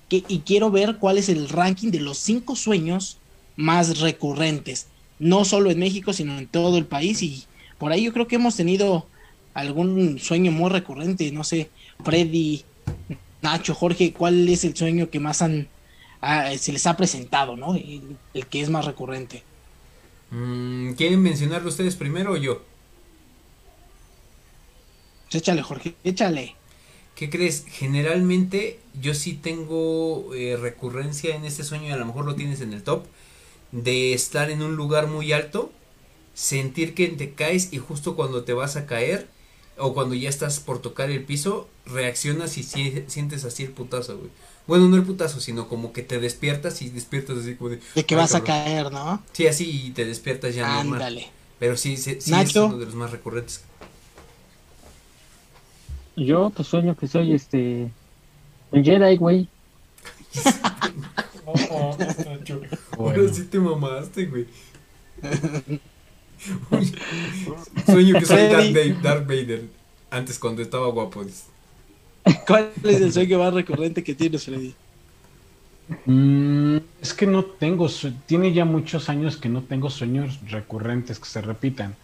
Que, y quiero ver cuál es el ranking de los cinco sueños más recurrentes, no solo en México, sino en todo el país. Y por ahí yo creo que hemos tenido algún sueño muy recurrente, no sé, Freddy, Nacho, Jorge, ¿cuál es el sueño que más han ah, se les ha presentado, ¿no? El, el que es más recurrente. Mm, ¿Quieren mencionarlo ustedes primero o yo? Échale, Jorge, échale. ¿Qué crees? Generalmente yo sí tengo eh, recurrencia en este sueño y a lo mejor lo tienes en el top de estar en un lugar muy alto, sentir que te caes y justo cuando te vas a caer o cuando ya estás por tocar el piso, reaccionas y si- sientes así el putazo, güey. Bueno, no el putazo, sino como que te despiertas y despiertas así como de... De que "Ay, vas a cabrón". caer, ¿no? Sí, así y te despiertas ya normal. Ándale. Pero sí, sí, sí es uno de los más recurrentes. Yo pues sueño que soy este un Jedi, güey. Ahora sí te mamaste, güey. Sueño que soy Darth. Vader, Darth Vader. Antes cuando estaba guapo. dice. ¿Cuál es el sueño más recurrente que tienes, Freddy? Mm, es que no tengo, tiene ya muchos años que no tengo sueños recurrentes que se repitan,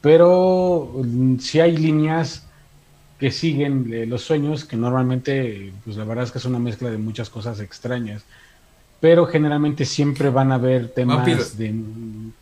pero mm, sí hay líneas que siguen eh, los sueños que normalmente, pues la verdad es que es una mezcla de muchas cosas extrañas, pero generalmente siempre van a haber temas Vampiros. de, mm,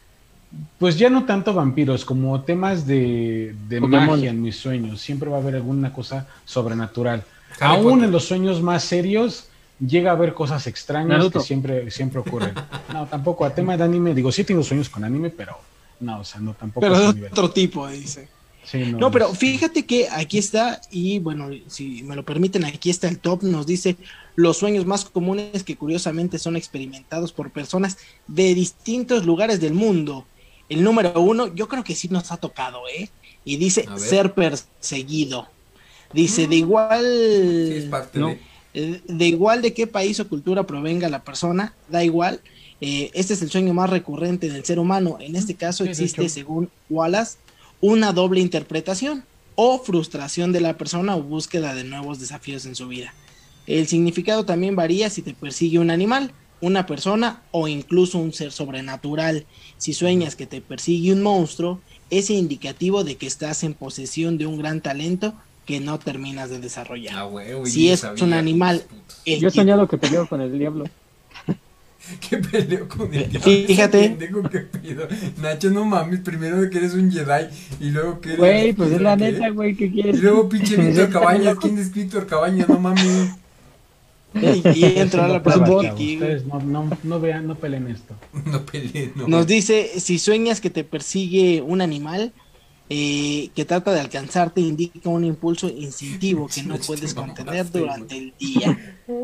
pues ya no tanto vampiros, como temas de, de magia en mis sueños, siempre va a haber alguna cosa sobrenatural. Harry Aún Potter. en los sueños más serios llega a haber cosas extrañas Naruto. que siempre, siempre ocurren. No, tampoco, a tema de anime, digo, sí tengo sueños con anime, pero no, o sea, no tampoco Pero nivel. otro tipo, dice. Sí, no, No, pero es- fíjate que aquí está, y bueno, si me lo permiten, aquí está el top, nos dice los sueños más comunes que curiosamente son experimentados por personas de distintos lugares del mundo. El número uno, yo creo que sí nos ha tocado, ¿eh? Y dice ser perseguido. Dice, de igual... Sí, es parte no. de. Eh, de igual de qué país o cultura provenga la persona, da igual. eh, este es el sueño más recurrente del ser humano. En este caso existe, hecho. según Wallace, una doble interpretación o frustración de la persona o búsqueda de nuevos desafíos en su vida. El significado también varía si te persigue un animal, una persona o incluso un ser sobrenatural. Si sueñas que te persigue un monstruo, es indicativo de que estás en posesión de un gran talento que no terminas de desarrollar. Ah, Si es sabía, un animal, Yo he que- soñado que peleo con el diablo. ¿Qué peleó con el diablo? Fíjate. ¿qué pedo? Nacho, no mames, primero que eres un Jedi y luego que eres. Güey, pues es la neta, güey, ¿qué Y quieres? luego pinche Víctor Cabañas. ¿quién es Víctor Cabañas? No mames. Y, y entró a la No, plática chavos, aquí. Ustedes no, no, no vean, no peleen esto. No peleé, no. Nos dice, si sueñas que te persigue un animal eh, que trata de alcanzarte, indica un impulso instintivo que no puedes te contener durante el día.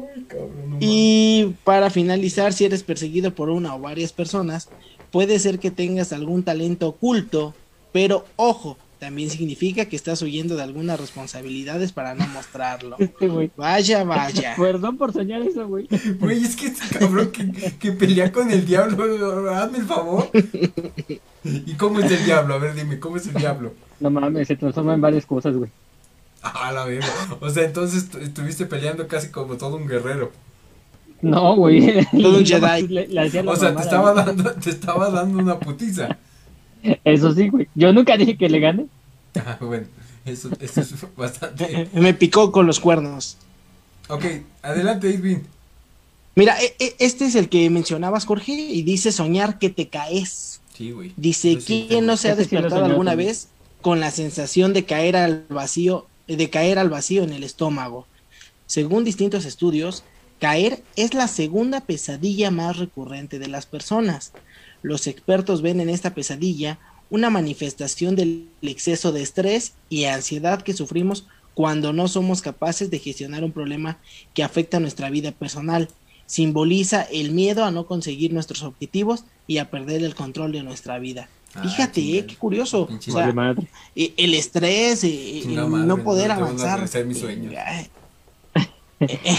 Y para finalizar, si eres perseguido por una o varias personas, puede ser que tengas algún talento oculto, pero ojo, también significa que estás huyendo de algunas responsabilidades para no mostrarlo. Este, güey. Vaya, vaya. Perdón por soñar eso, güey. Güey, es que este cabrón que, que pelea con el diablo, hazme el favor. ¿Y cómo es el diablo? A ver, dime, ¿cómo es el diablo? No mames, se transforma en varias cosas, güey. Ah, la verga. O sea, entonces tu- estuviste peleando casi como todo un guerrero. No, güey. Todo un Jedi. la O sea, te estaba dando, te estaba dando una putiza. Eso sí, güey. Yo nunca dije que le gane. Ah, bueno, eso, eso es bastante. Me picó con los cuernos. Ok, adelante, Irving. Mira, e- e- este es el que mencionabas, Jorge, y dice soñar que te caes. Sí, güey. Dice, sí, ¿quién no se ha Este sí despertado alguna también. vez con la sensación de caer al vacío, de caer al vacío en el estómago? Según distintos estudios, caer es la segunda pesadilla más recurrente de las personas. Los expertos ven en esta pesadilla una manifestación del exceso de estrés y ansiedad que sufrimos cuando no somos capaces de gestionar un problema que afecta nuestra vida personal. Simboliza el miedo a no conseguir nuestros objetivos y a perder el control de nuestra vida. Ah, Fíjate, chingada. eh, qué curioso. O sea, eh, el estrés, eh, el madre, no poder no a avanzar. realizar mis sueños. Ay,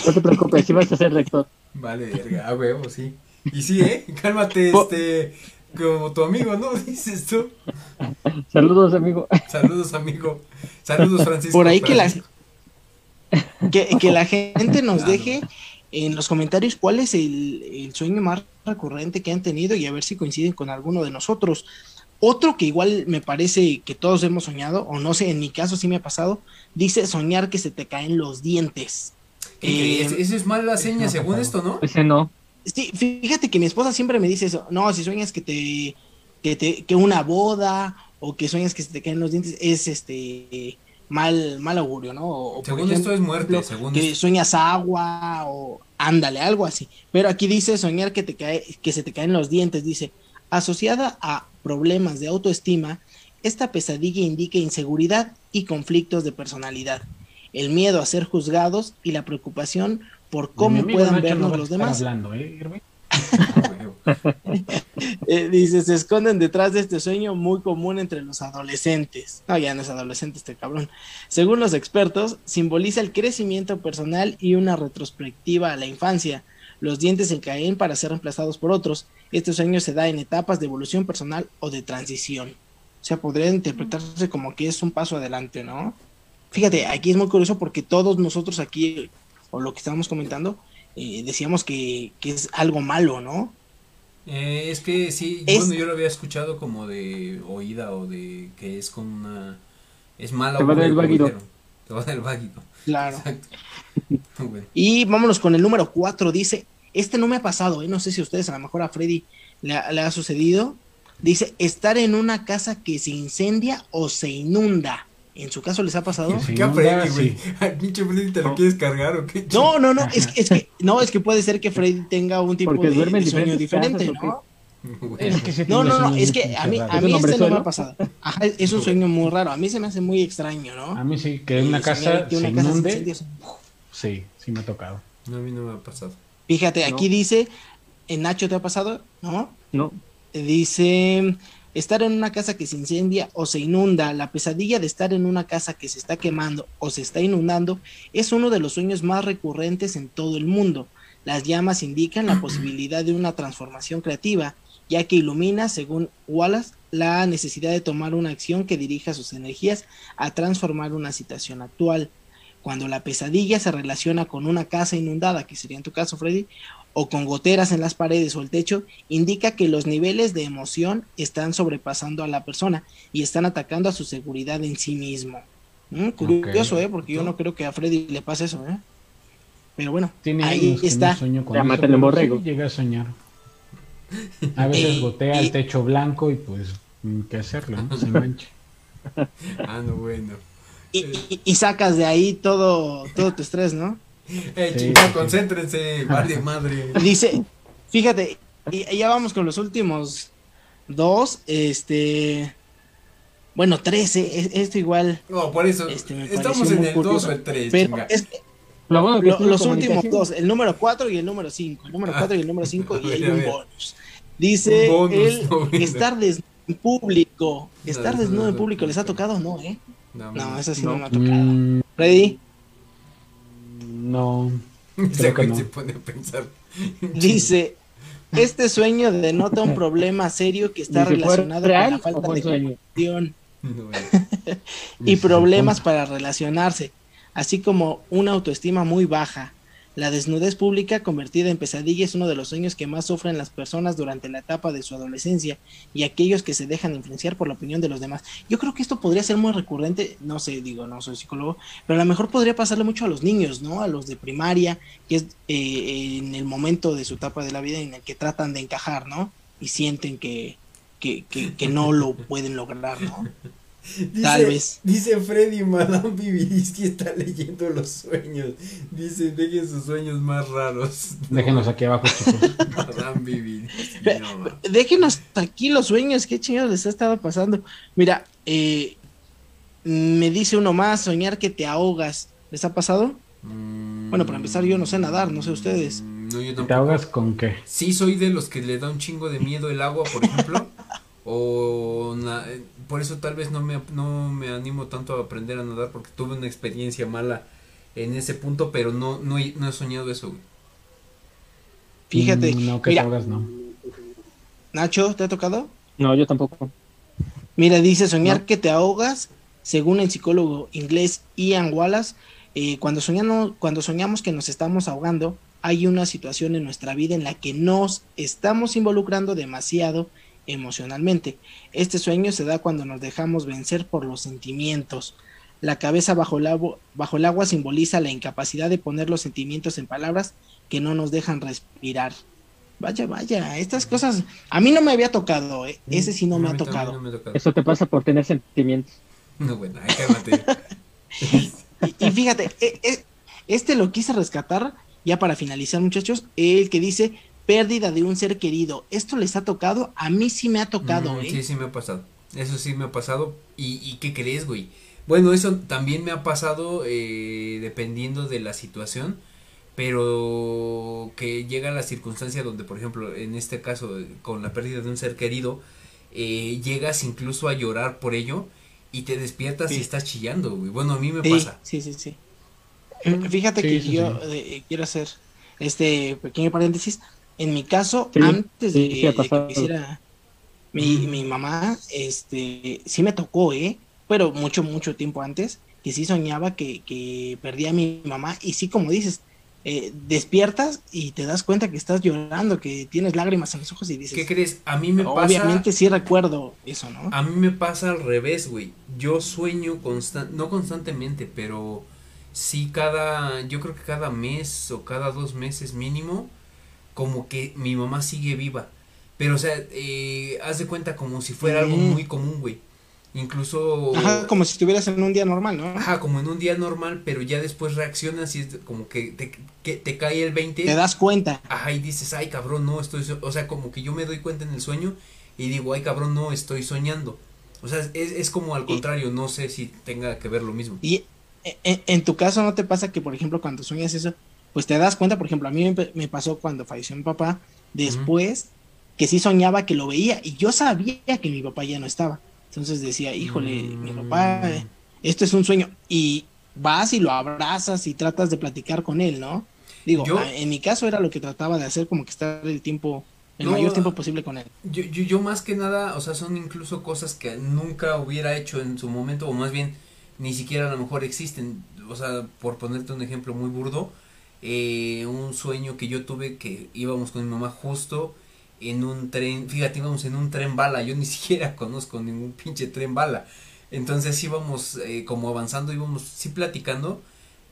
No te preocupes, si vas a ser rector. Vale, verga, a huevo, sí. Y sí, ¿eh? Cálmate, este. Como tu amigo, ¿no? Dices tú. Saludos, amigo. Saludos, amigo. Saludos, Francisco. Por ahí que la, que, que la gente nos no. deje en los comentarios cuál es el, el sueño más recurrente que han tenido y a ver si coinciden con alguno de nosotros. Otro que igual me parece que todos hemos soñado, o no sé, en mi caso sí me ha pasado, dice soñar que se te caen los dientes. Eh, Eso es mala seña, no, según esto, ¿no? Ese no. Sí, fíjate que mi esposa siempre me dice eso. No, si sueñas que te, que te, que una boda o que sueñas que se te caen los dientes es este mal, mal augurio, ¿no? O, Según esto es muerte, según que esto. sueñas agua o ándale, algo así. Pero aquí dice soñar que te cae, que se te caen los dientes, dice, asociada a problemas de autoestima, esta pesadilla indica inseguridad y conflictos de personalidad, el miedo a ser juzgados y la preocupación por cómo puedan no vernos los demás. hablando, ¿eh. Eh, dice, se esconden detrás de este sueño muy común entre los adolescentes. No, ya no es adolescente este cabrón. Según los expertos, simboliza el crecimiento personal y una retrospectiva a la infancia. Los dientes se caen para ser reemplazados por otros. Este sueño se da en etapas de evolución personal o de transición. O sea, podría interpretarse como que es un paso adelante, ¿no? Fíjate, aquí es muy curioso porque todos nosotros aquí, o lo que estábamos comentando, eh, decíamos que, que es algo malo, ¿no? Eh, es que sí, Es- bueno, yo lo había escuchado como de oída o de que es como una. Es mala Te va a dar el váguido. Te va a dar el váguido. Claro. Bueno, Y vámonos con el número 4. Dice, este no me ha pasado, ¿eh? no sé si a ustedes, a lo mejor a Freddy le ha, le ha sucedido. Dice, estar en una casa que se incendia o se inunda. ¿En su caso les ha pasado? Sí. ¿Qué inunda, Freddy, güey? pinche Freddy te lo No. quieres cargar o qué? No, no, no, es, que- es que, no, es que puede ser que Freddy tenga un tipo Porque de, sueño diferente, casas, ¿o ¿no? Es que No, no, no, es que a mí, a ¿Es mí este no me ha pasado. Ajá, es un sueño muy raro. A mí se me hace muy extraño, A ¿no? mí sí, que una casa se una casa inunde. Sí, sí me ha tocado. No, a mí no me ha pasado. Fíjate, No. aquí dice, en Nacho te ha pasado, ¿no? No. Dice, estar en una casa que se incendia o se inunda, la pesadilla de estar en una casa que se está quemando o se está inundando es uno de los sueños más recurrentes en todo el mundo. Las llamas indican la posibilidad de una transformación creativa, ya que ilumina, según Wallace, la necesidad de tomar una acción que dirija sus energías a transformar una situación actual. Cuando la pesadilla se relaciona con una casa inundada, que sería en tu caso, Freddy, o con goteras en las paredes o el techo, indica que los niveles de emoción están sobrepasando a la persona y están atacando a su seguridad en sí mismo. Mm, curioso. ¿eh? Porque yo no creo que a Freddy le pase eso, ¿eh? Pero bueno, Tiene ahí que está. sueño con eso, mátale, pero borrego. sí llega a soñar. A veces Eh, gotea el techo blanco y pues, ¿qué hacerlo? no? Se mancha. Ah, no, bueno. Y, y- y sacas de ahí todo, todo tu estrés, ¿no? Eh, Sí, sí, concéntrense, vale madre. Dice, fíjate, y ya vamos con los últimos dos, este, bueno, tres, ¿eh? Es- esto igual, No, por eso. Este, estamos en el 2 curioso. o el 3, pero chinga. es que Lo bueno que Lo- los últimos dos, el número 4 y el número 5. El número Ah. 4 y el número 5 A y hay un bonus. Dice Un bonus, el no, estar desnudo en público. Estar No, desnudo no, en público, no, ¿les ha tocado? No, ¿eh? No, No, esa sí no, No. me ha tocado. Mm, Freddy no. Ese creo que güey no. se pone a pensar. dice, este sueño denota un problema serio que está relacionado real con la falta de comunicación. No, y problemas para relacionarse, así como una autoestima muy baja. La desnudez pública convertida en pesadilla es uno de los sueños que más sufren las personas durante la etapa de su adolescencia y aquellos que se dejan influenciar por la opinión de los demás. Yo creo que esto podría ser muy recurrente, no sé, digo, no soy psicólogo, pero a lo mejor podría pasarle mucho a los niños, ¿no? A los de primaria, que es eh, en el momento de su etapa de la vida en el que tratan de encajar, ¿no? Y sienten que, que, que no lo pueden lograr, ¿no? Dice, Tal vez. Dice Freddy, Madame Vivirisky está leyendo los sueños. Dice, dejen sus sueños más raros. Déjenos aquí abajo, chicos. Madame déjenos aquí los sueños. ¿Qué chingados les ha estado pasando? Mira, eh, me dice uno más, soñar que te ahogas. ¿Les ha pasado? Mm, bueno, para empezar, yo no sé nadar, no sé ustedes. No, yo ¿Te ahogas con qué? Sí, soy de los que le da un chingo de miedo el agua, por ejemplo. o por eso tal vez no me, no me animo tanto a aprender a nadar porque tuve una experiencia mala en ese punto, pero no, no, he, no he soñado eso, Fíjate. Mm, no, que no. Nacho, ¿te ha tocado? No, yo tampoco. Mira, dice soñar que te ahogas, según el psicólogo inglés Ian Wallace, eh, cuando, soñamos, cuando soñamos que nos estamos ahogando, hay una situación en nuestra vida en la que nos estamos involucrando demasiado emocionalmente. Este sueño se da cuando nos dejamos vencer por los sentimientos. La cabeza bajo el, agua, bajo el agua simboliza la incapacidad de poner los sentimientos en palabras que no nos dejan respirar. Vaya, vaya, estas cosas a mí no me había tocado, ¿eh? ese sí no, me, ha tocado. Eso te pasa por tener sentimientos. No, bueno, y, y, fíjate, e, e, este lo quise rescatar ya para finalizar, muchachos, el que dice pérdida de un ser querido. ¿Esto les ha tocado? A mí sí me ha tocado, mm, ¿eh? Sí, sí me ha pasado. Eso sí me ha pasado. ¿Y, y qué crees, güey? Bueno, eso también me ha pasado eh, dependiendo de la situación, pero que llega la circunstancia donde, por ejemplo, en este caso, con la pérdida de un ser querido, eh, llegas incluso a llorar por ello y te despiertas y estás chillando, güey. Bueno, a mí me pasa. Sí, sí, sí. Fíjate que yo quiero hacer este pequeño paréntesis en mi caso, antes de, que hiciera mi, mi, mamá, este, sí me tocó, ¿eh? Pero mucho, mucho tiempo antes, que sí soñaba que, que perdía a mi mamá. Y sí, como dices, eh, despiertas y te das cuenta que estás llorando, que tienes lágrimas en los ojos y dices... ¿Qué crees? A mí me pasa... Obviamente sí recuerdo eso, ¿no? A mí me pasa al revés, güey. Yo sueño constant no constantemente, pero sí cada, yo creo que cada mes o cada dos meses mínimo, como que mi mamá sigue viva. Pero, o sea, eh, haz de cuenta como si fuera algo muy común, güey. Incluso... Ajá, como si estuvieras en un día normal, ¿no? Ajá, como en un día normal, pero ya después reaccionas y es como que te, que te cae el 20. Te das cuenta. Ajá, y dices, ay cabrón, no, estoy... O sea, como que yo me doy cuenta en el sueño y digo, ay cabrón, no, estoy soñando. O sea, es, es como al contrario, no sé si tenga que ver lo mismo. Y en, en, tu caso no te pasa que, por ejemplo, cuando sueñas eso, pues te das cuenta, por ejemplo, a mí me, pasó cuando falleció mi papá, después que sí soñaba que lo veía y yo sabía que mi papá ya no estaba. Entonces decía, híjole, mi papá, mm. esto es un sueño. Y vas y lo abrazas y tratas de platicar con él, ¿no? Digo, en mi caso era lo que trataba de hacer, como que estar el tiempo, el mayor tiempo posible con él. Yo, yo, yo más que nada, o sea, son incluso cosas que nunca hubiera hecho en su momento, o más bien, ni siquiera a lo mejor existen. O sea, por ponerte un ejemplo muy burdo, eh, un sueño que yo tuve que íbamos con mi mamá justo en un tren, fíjate, íbamos en un tren bala, yo ni siquiera conozco ningún pinche tren bala. Entonces íbamos eh, como avanzando, íbamos sí platicando,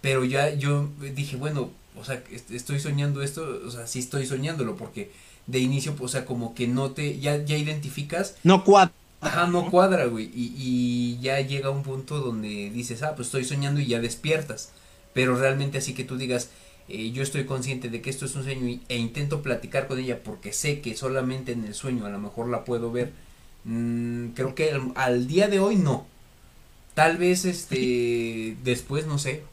pero ya yo dije, bueno, o sea, estoy soñando esto, o sea, sí estoy soñándolo, porque de inicio, o sea, como que no te, ya, ya identificas. No cuadra. Ajá, no cuadra, güey, y, y ya llega un punto donde dices, ah, pues estoy soñando y ya despiertas, pero realmente así que tú digas, eh, yo estoy consciente de que esto es un sueño e intento platicar con ella porque sé que solamente en el sueño a lo mejor la puedo ver. Mm, creo que al, día de hoy no. Tal vez este después no sé.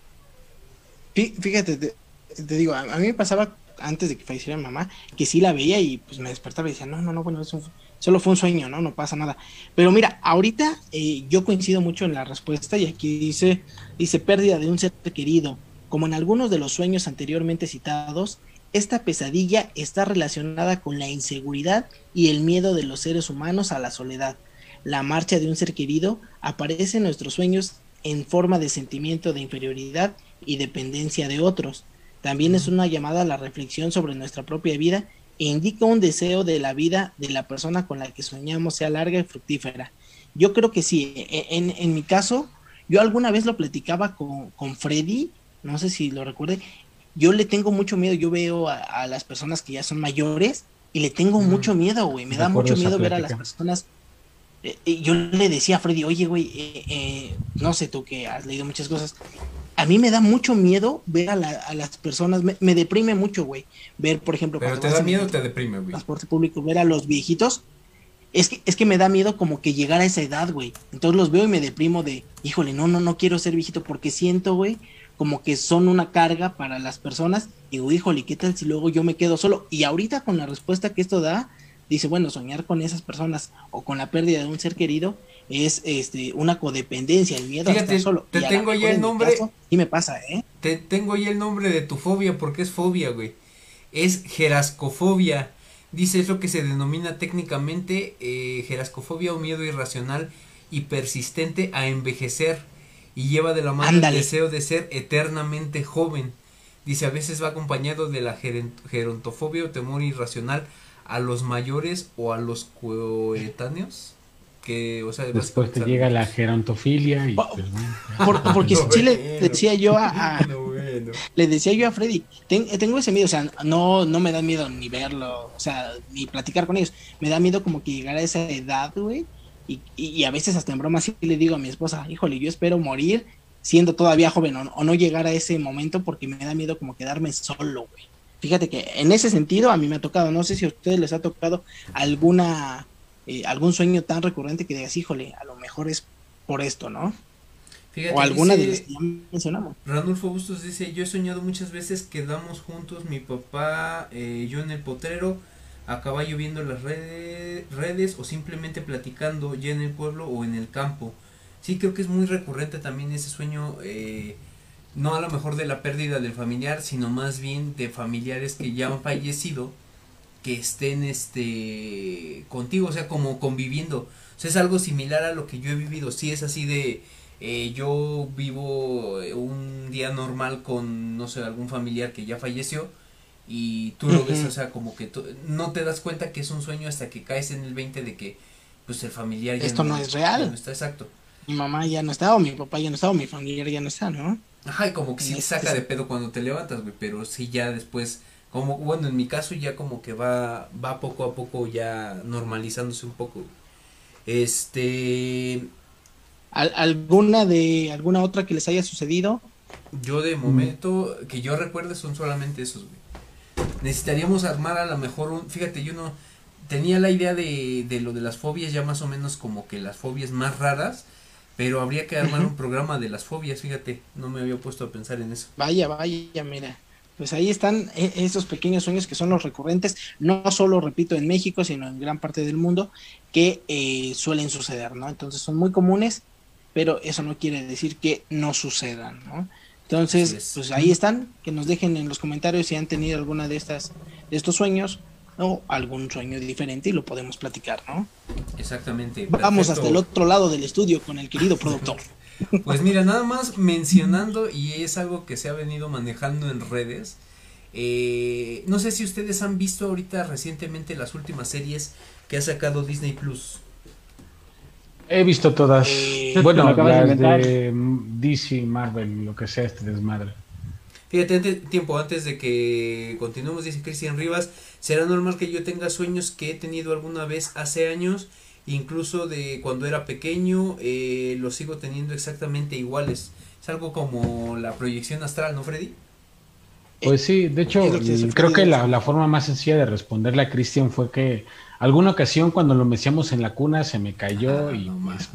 Fíjate, te, digo, a, mí me pasaba antes de que falleciera mi mamá que sí la veía y pues me despertaba y decía, no, no, no, bueno, eso solo fue un sueño, ¿no? No pasa nada. Pero mira, ahorita eh, yo coincido mucho en la respuesta y aquí dice, dice pérdida de un ser querido como en algunos de los sueños anteriormente citados, esta pesadilla está relacionada con la inseguridad y el miedo de los seres humanos a la soledad. la marcha de un ser querido, aparece en nuestros sueños en forma de sentimiento de inferioridad y dependencia de otros. También es una llamada a la reflexión sobre nuestra propia vida e indica un deseo de la vida de la persona con la que soñamos sea larga y fructífera. Yo creo que sí, e, en, en mi caso, yo alguna vez lo platicaba con, con Freddy, no sé si lo recuerde, yo le tengo mucho miedo, yo veo a, las personas que ya son mayores y le tengo mucho miedo, güey, me da mucho miedo ver a las personas. Eh, eh, yo le decía a Freddy, oye, güey, eh, no sé tú que has leído muchas cosas, a mí me da mucho miedo ver a, las personas, me, deprime mucho, güey, ver, por ejemplo... Pero te da miedo o te deprime, güey. Transporte público, ver a los viejitos, es que, es que me da miedo como que llegar a esa edad, güey. Entonces los veo y me deprimo de, híjole, no, no, no quiero ser viejito porque siento, güey, como que son una carga para las personas. Y digo, híjole, ¿qué tal si luego yo me quedo solo? Y ahorita con la respuesta que esto da, dice, bueno, soñar con esas personas o con la pérdida de un ser querido es este una codependencia, el miedo a estar solo. Te tengo ya el nombre. y me pasa, ¿eh? Te tengo ya el nombre de tu fobia, porque es fobia, güey. Es gerascofobia. Dice, es lo que se denomina técnicamente eh, gerascofobia o miedo irracional y persistente a envejecer y lleva de la mano el deseo de ser eternamente joven. Dice, a veces va acompañado de la gerontofobia o temor irracional a los mayores o a los coetáneos. Que, o sea, Después te llega la gerontofilia y... Pues, porque si le decía yo a... Le decía yo a Freddy, tengo ese miedo, o sea, no, no me da miedo ni verlo, o sea, ni platicar con ellos. Me da miedo como que llegar a esa edad, güey, y, a veces hasta en broma sí le digo a mi esposa, híjole, yo espero morir siendo todavía joven o, no llegar a ese momento porque me da miedo como quedarme solo, güey. Fíjate que en ese sentido a mí me ha tocado, no sé si a ustedes les ha tocado alguna, eh, algún sueño tan recurrente que digas, híjole, a lo mejor es por esto, ¿no? o alguna de las que ya mencionamos. Ranulfo Bustos dice, yo he soñado muchas veces que damos juntos mi papá, eh, yo en el potrero, a caballo viendo las redes, redes o simplemente platicando ya en el pueblo o en el campo. Sí, creo que es muy recurrente también ese sueño, eh, no a lo mejor de la pérdida del familiar, sino más bien de familiares que ya han fallecido, que estén este contigo, o sea, como conviviendo. O sea, es algo similar a lo que yo he vivido. Sí, es así de, eh, yo vivo un día normal con, no sé, algún familiar que ya falleció y tú lo ves, o sea, como que no te das cuenta que es un sueño hasta que caes en el 20 de que pues el familiar ya Esto no, es real. no está exacto. Mi mamá ya no está, o mi papá ya no está, o mi familiar ya no está, ¿no? Ajá, y como que sí saca de pedo cuando te levantas, güey, pero sí ya después, como, bueno, en mi caso ya como que va, va poco a poco ya normalizándose un poco. Este... ¿Alguna de, alguna otra que les haya sucedido? Yo de momento, que yo recuerde son solamente esos, güey necesitaríamos armar a lo mejor un, fíjate, yo no tenía la idea de, de lo de las fobias ya más o menos como que las fobias más raras, pero habría que armar un programa de las fobias, fíjate, no me había puesto a pensar en eso. Vaya, vaya, mira. Pues ahí están e, esos pequeños sueños que son los recurrentes, no solo, repito, en México, sino en gran parte del mundo, que eh, suelen suceder, ¿no? Entonces son muy comunes, pero eso no quiere decir que no sucedan, ¿no? Entonces, pues ahí están, que nos dejen en los comentarios si han tenido alguna de estas, de estos sueños o algún sueño diferente y lo podemos platicar, ¿no? Exactamente. Vamos hasta el otro lado del estudio con el querido productor. Pues mira, nada más mencionando, y es algo que se ha venido manejando en redes, eh, no sé si ustedes han visto ahorita recientemente las últimas series que ha sacado Disney Plus. He visto todas. Eh, bueno, las de, DC, Marvel, lo que sea este desmadre. Fíjate, tiempo antes de que continuemos, dice Cristian Rivas, será normal que yo tenga sueños que he tenido alguna vez hace años, incluso de cuando era pequeño, eh, los sigo teniendo exactamente iguales. Es algo como la proyección astral, ¿no, Freddy? Pues sí, de hecho, creo que la, la, forma más sencilla de responderle a Cristian fue que Alguna ocasión cuando lo mecíamos en la cuna se me cayó ah, y pues,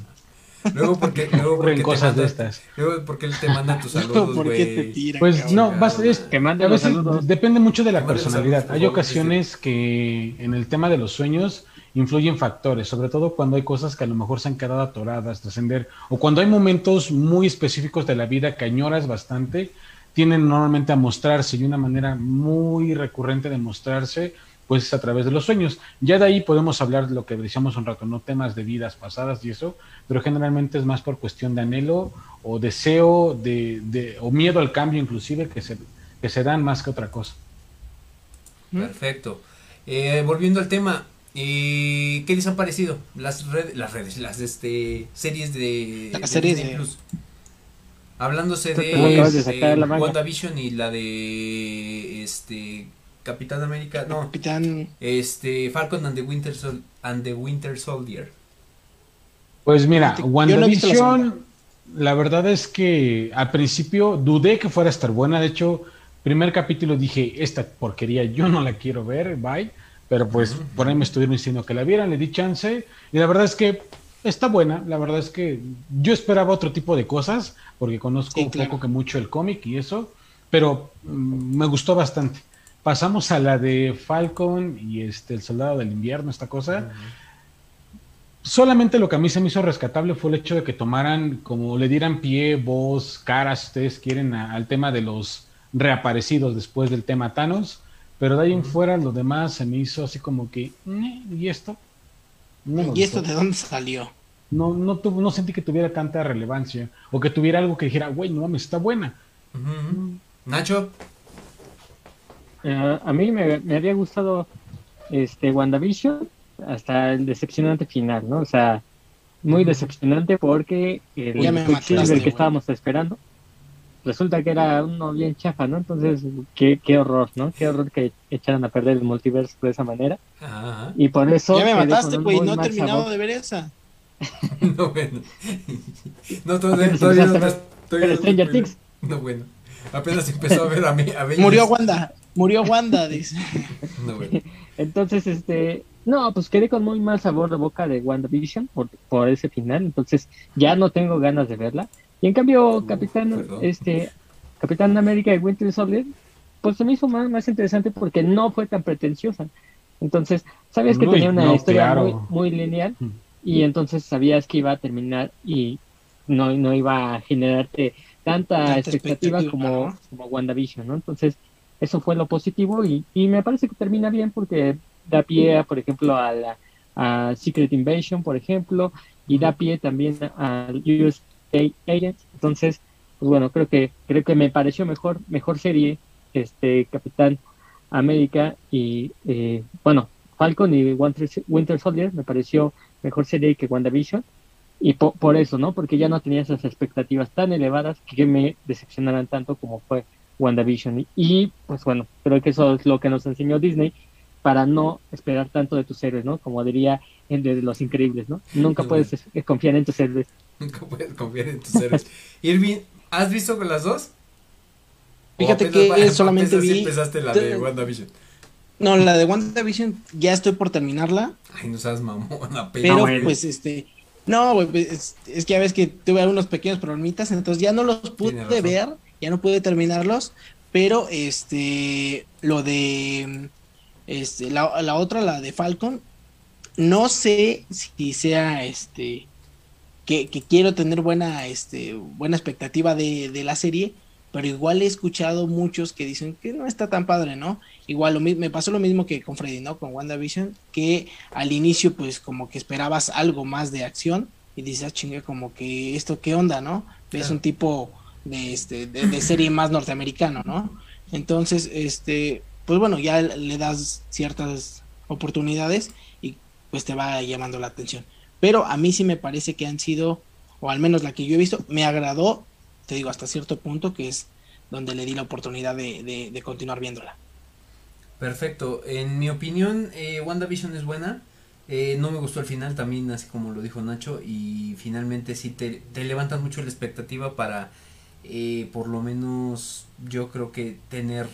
Luego porque, luego porque cosas de estas. Luego porque él te manda tus saludos, güey. Pues no, vas, es, que a veces depende mucho de la personalidad. Hay ocasiones que en el tema de los sueños influyen factores, sobre todo cuando hay cosas que a lo mejor se han quedado atoradas, trascender, o cuando hay momentos muy específicos de la vida que añoras bastante, tienen normalmente a mostrarse y una manera muy recurrente de mostrarse pues es a través de los sueños. Ya de ahí podemos hablar de lo que decíamos un rato, no temas de vidas pasadas y eso, pero generalmente es más por cuestión de anhelo o deseo de, de o miedo al cambio inclusive que se, que se dan más que otra cosa. Perfecto. Eh, volviendo al tema, eh, ¿qué les han parecido las redes, las redes, las este series de, Las series Disney de- Plus? Hablándose de, de eh, la manga. WandaVision y la de este Capitán América, no, Capitán. este Falcon and the Winter Sol- and the Winter Soldier. Pues mira, yo no la WandaVision, la verdad es que al principio dudé que fuera a estar buena. De hecho, primer capítulo dije, esta porquería yo no la quiero ver, bye. Pero pues por ahí me estuvieron diciendo que la vieran, le di chance. Y la verdad es que está buena. La verdad es que yo esperaba otro tipo de cosas, porque conozco Sí, un claro. poco que mucho el cómic y eso. Pero mm, me gustó bastante. Pasamos a la de Falcon y este el Soldado del Invierno, esta cosa. Solamente lo que a mí se me hizo rescatable fue el hecho de que tomaran, como le dieran pie, voz, cara, si ustedes quieren, a- al tema de los reaparecidos después del tema Thanos. Pero de ahí en fuera, lo demás se me hizo así como que, "Eh, ¿y esto? No ¿Y esto de dónde salió? No, no, tuvo- no sentí que tuviera tanta relevancia. O que tuviera algo que dijera, güey, no mames, está buena. Nacho, Eh, a mí me, me había gustado este WandaVision hasta el decepcionante final, ¿no? O sea, muy decepcionante porque el Quicksilver que estábamos esperando resulta que era uno bien chafa, ¿no? Entonces, qué, qué horror, ¿no? Qué horror que echaran a perder el multiverso de esa manera. Ajá, Y por eso... Ya me mataste, güey. No he terminado sabor. de ver esa. no bueno. No, todavía, todavía no todavía no te Stranger spoileo. Things. No bueno. Apenas empezó a ver a mí. A. Murió Wanda. Murió Wanda, dice. No bueno. Entonces, este, no, pues quedé con muy mal sabor de boca de WandaVision por, por ese final, entonces ya no tengo ganas de verla. Y en cambio, Uf, Capitán, perdón. este, Capitán América y Winter Soldier, pues se me hizo más, más interesante porque no fue tan pretenciosa. Entonces, sabías que Uy, tenía una no, historia claro. muy, muy lineal Mm. y entonces sabías que iba a terminar y no, no iba a generarte tanta, Tanta expectativa, expectativa, como, ¿no? como WandaVision, ¿no? Entonces, eso fue lo positivo y, me parece que termina bien porque da pie, a, por ejemplo, a la a Secret Invasion, por ejemplo, y da pie también al US Agents. Entonces, pues bueno, creo que creo que me pareció mejor mejor serie este Capitán América y eh, bueno, Falcon y Winter, Winter Soldier me pareció mejor serie que WandaVision y po- por eso, ¿no? Porque ya no tenía esas expectativas tan elevadas que me decepcionaran tanto como fue WandaVision. Y, pues bueno, creo que eso es lo que nos enseñó Disney para no esperar tanto de tus héroes, ¿no? Como diría el de los increíbles, ¿no? Nunca No, puedes es- confiar en tus héroes. Nunca puedes confiar en tus héroes. Irving, ¿has visto con las dos? ¿O Fíjate que va- solamente vi- empezaste la de WandaVision. No, la de WandaVision ya estoy por terminarla. Ay, no seas mamona, Pero bueno. pues este. No, güey, pues, es, es que ya ves que tuve algunos pequeños problemitas, entonces ya no los pude razón. ver, ya no pude terminarlos, pero este, lo de, este, la, la otra, la de Falcon, no sé si sea, este, que, que quiero tener buena, este, buena expectativa de, de la serie, pero igual he escuchado muchos que dicen que no está tan padre, ¿no? Igual lo me pasó lo mismo que con Freddy, ¿no? Con WandaVision, que al inicio pues como que esperabas algo más de acción y dices, ah, chingue, como que esto qué onda, ¿no? Es un tipo de, este, de, de serie más norteamericano, ¿no? Entonces, este, pues bueno, ya le das ciertas oportunidades y pues te va llamando la atención. Pero a mí sí me parece que han sido, o al menos la que yo he visto, me agradó, te digo, hasta cierto punto, que es donde le di la oportunidad de, de- de continuar viéndola. Perfecto. En mi opinión, eh, WandaVision es buena. Eh, no me gustó el final también, así como lo dijo Nacho. Y finalmente sí te, te levantan mucho la expectativa para, eh, por lo menos, yo creo que tener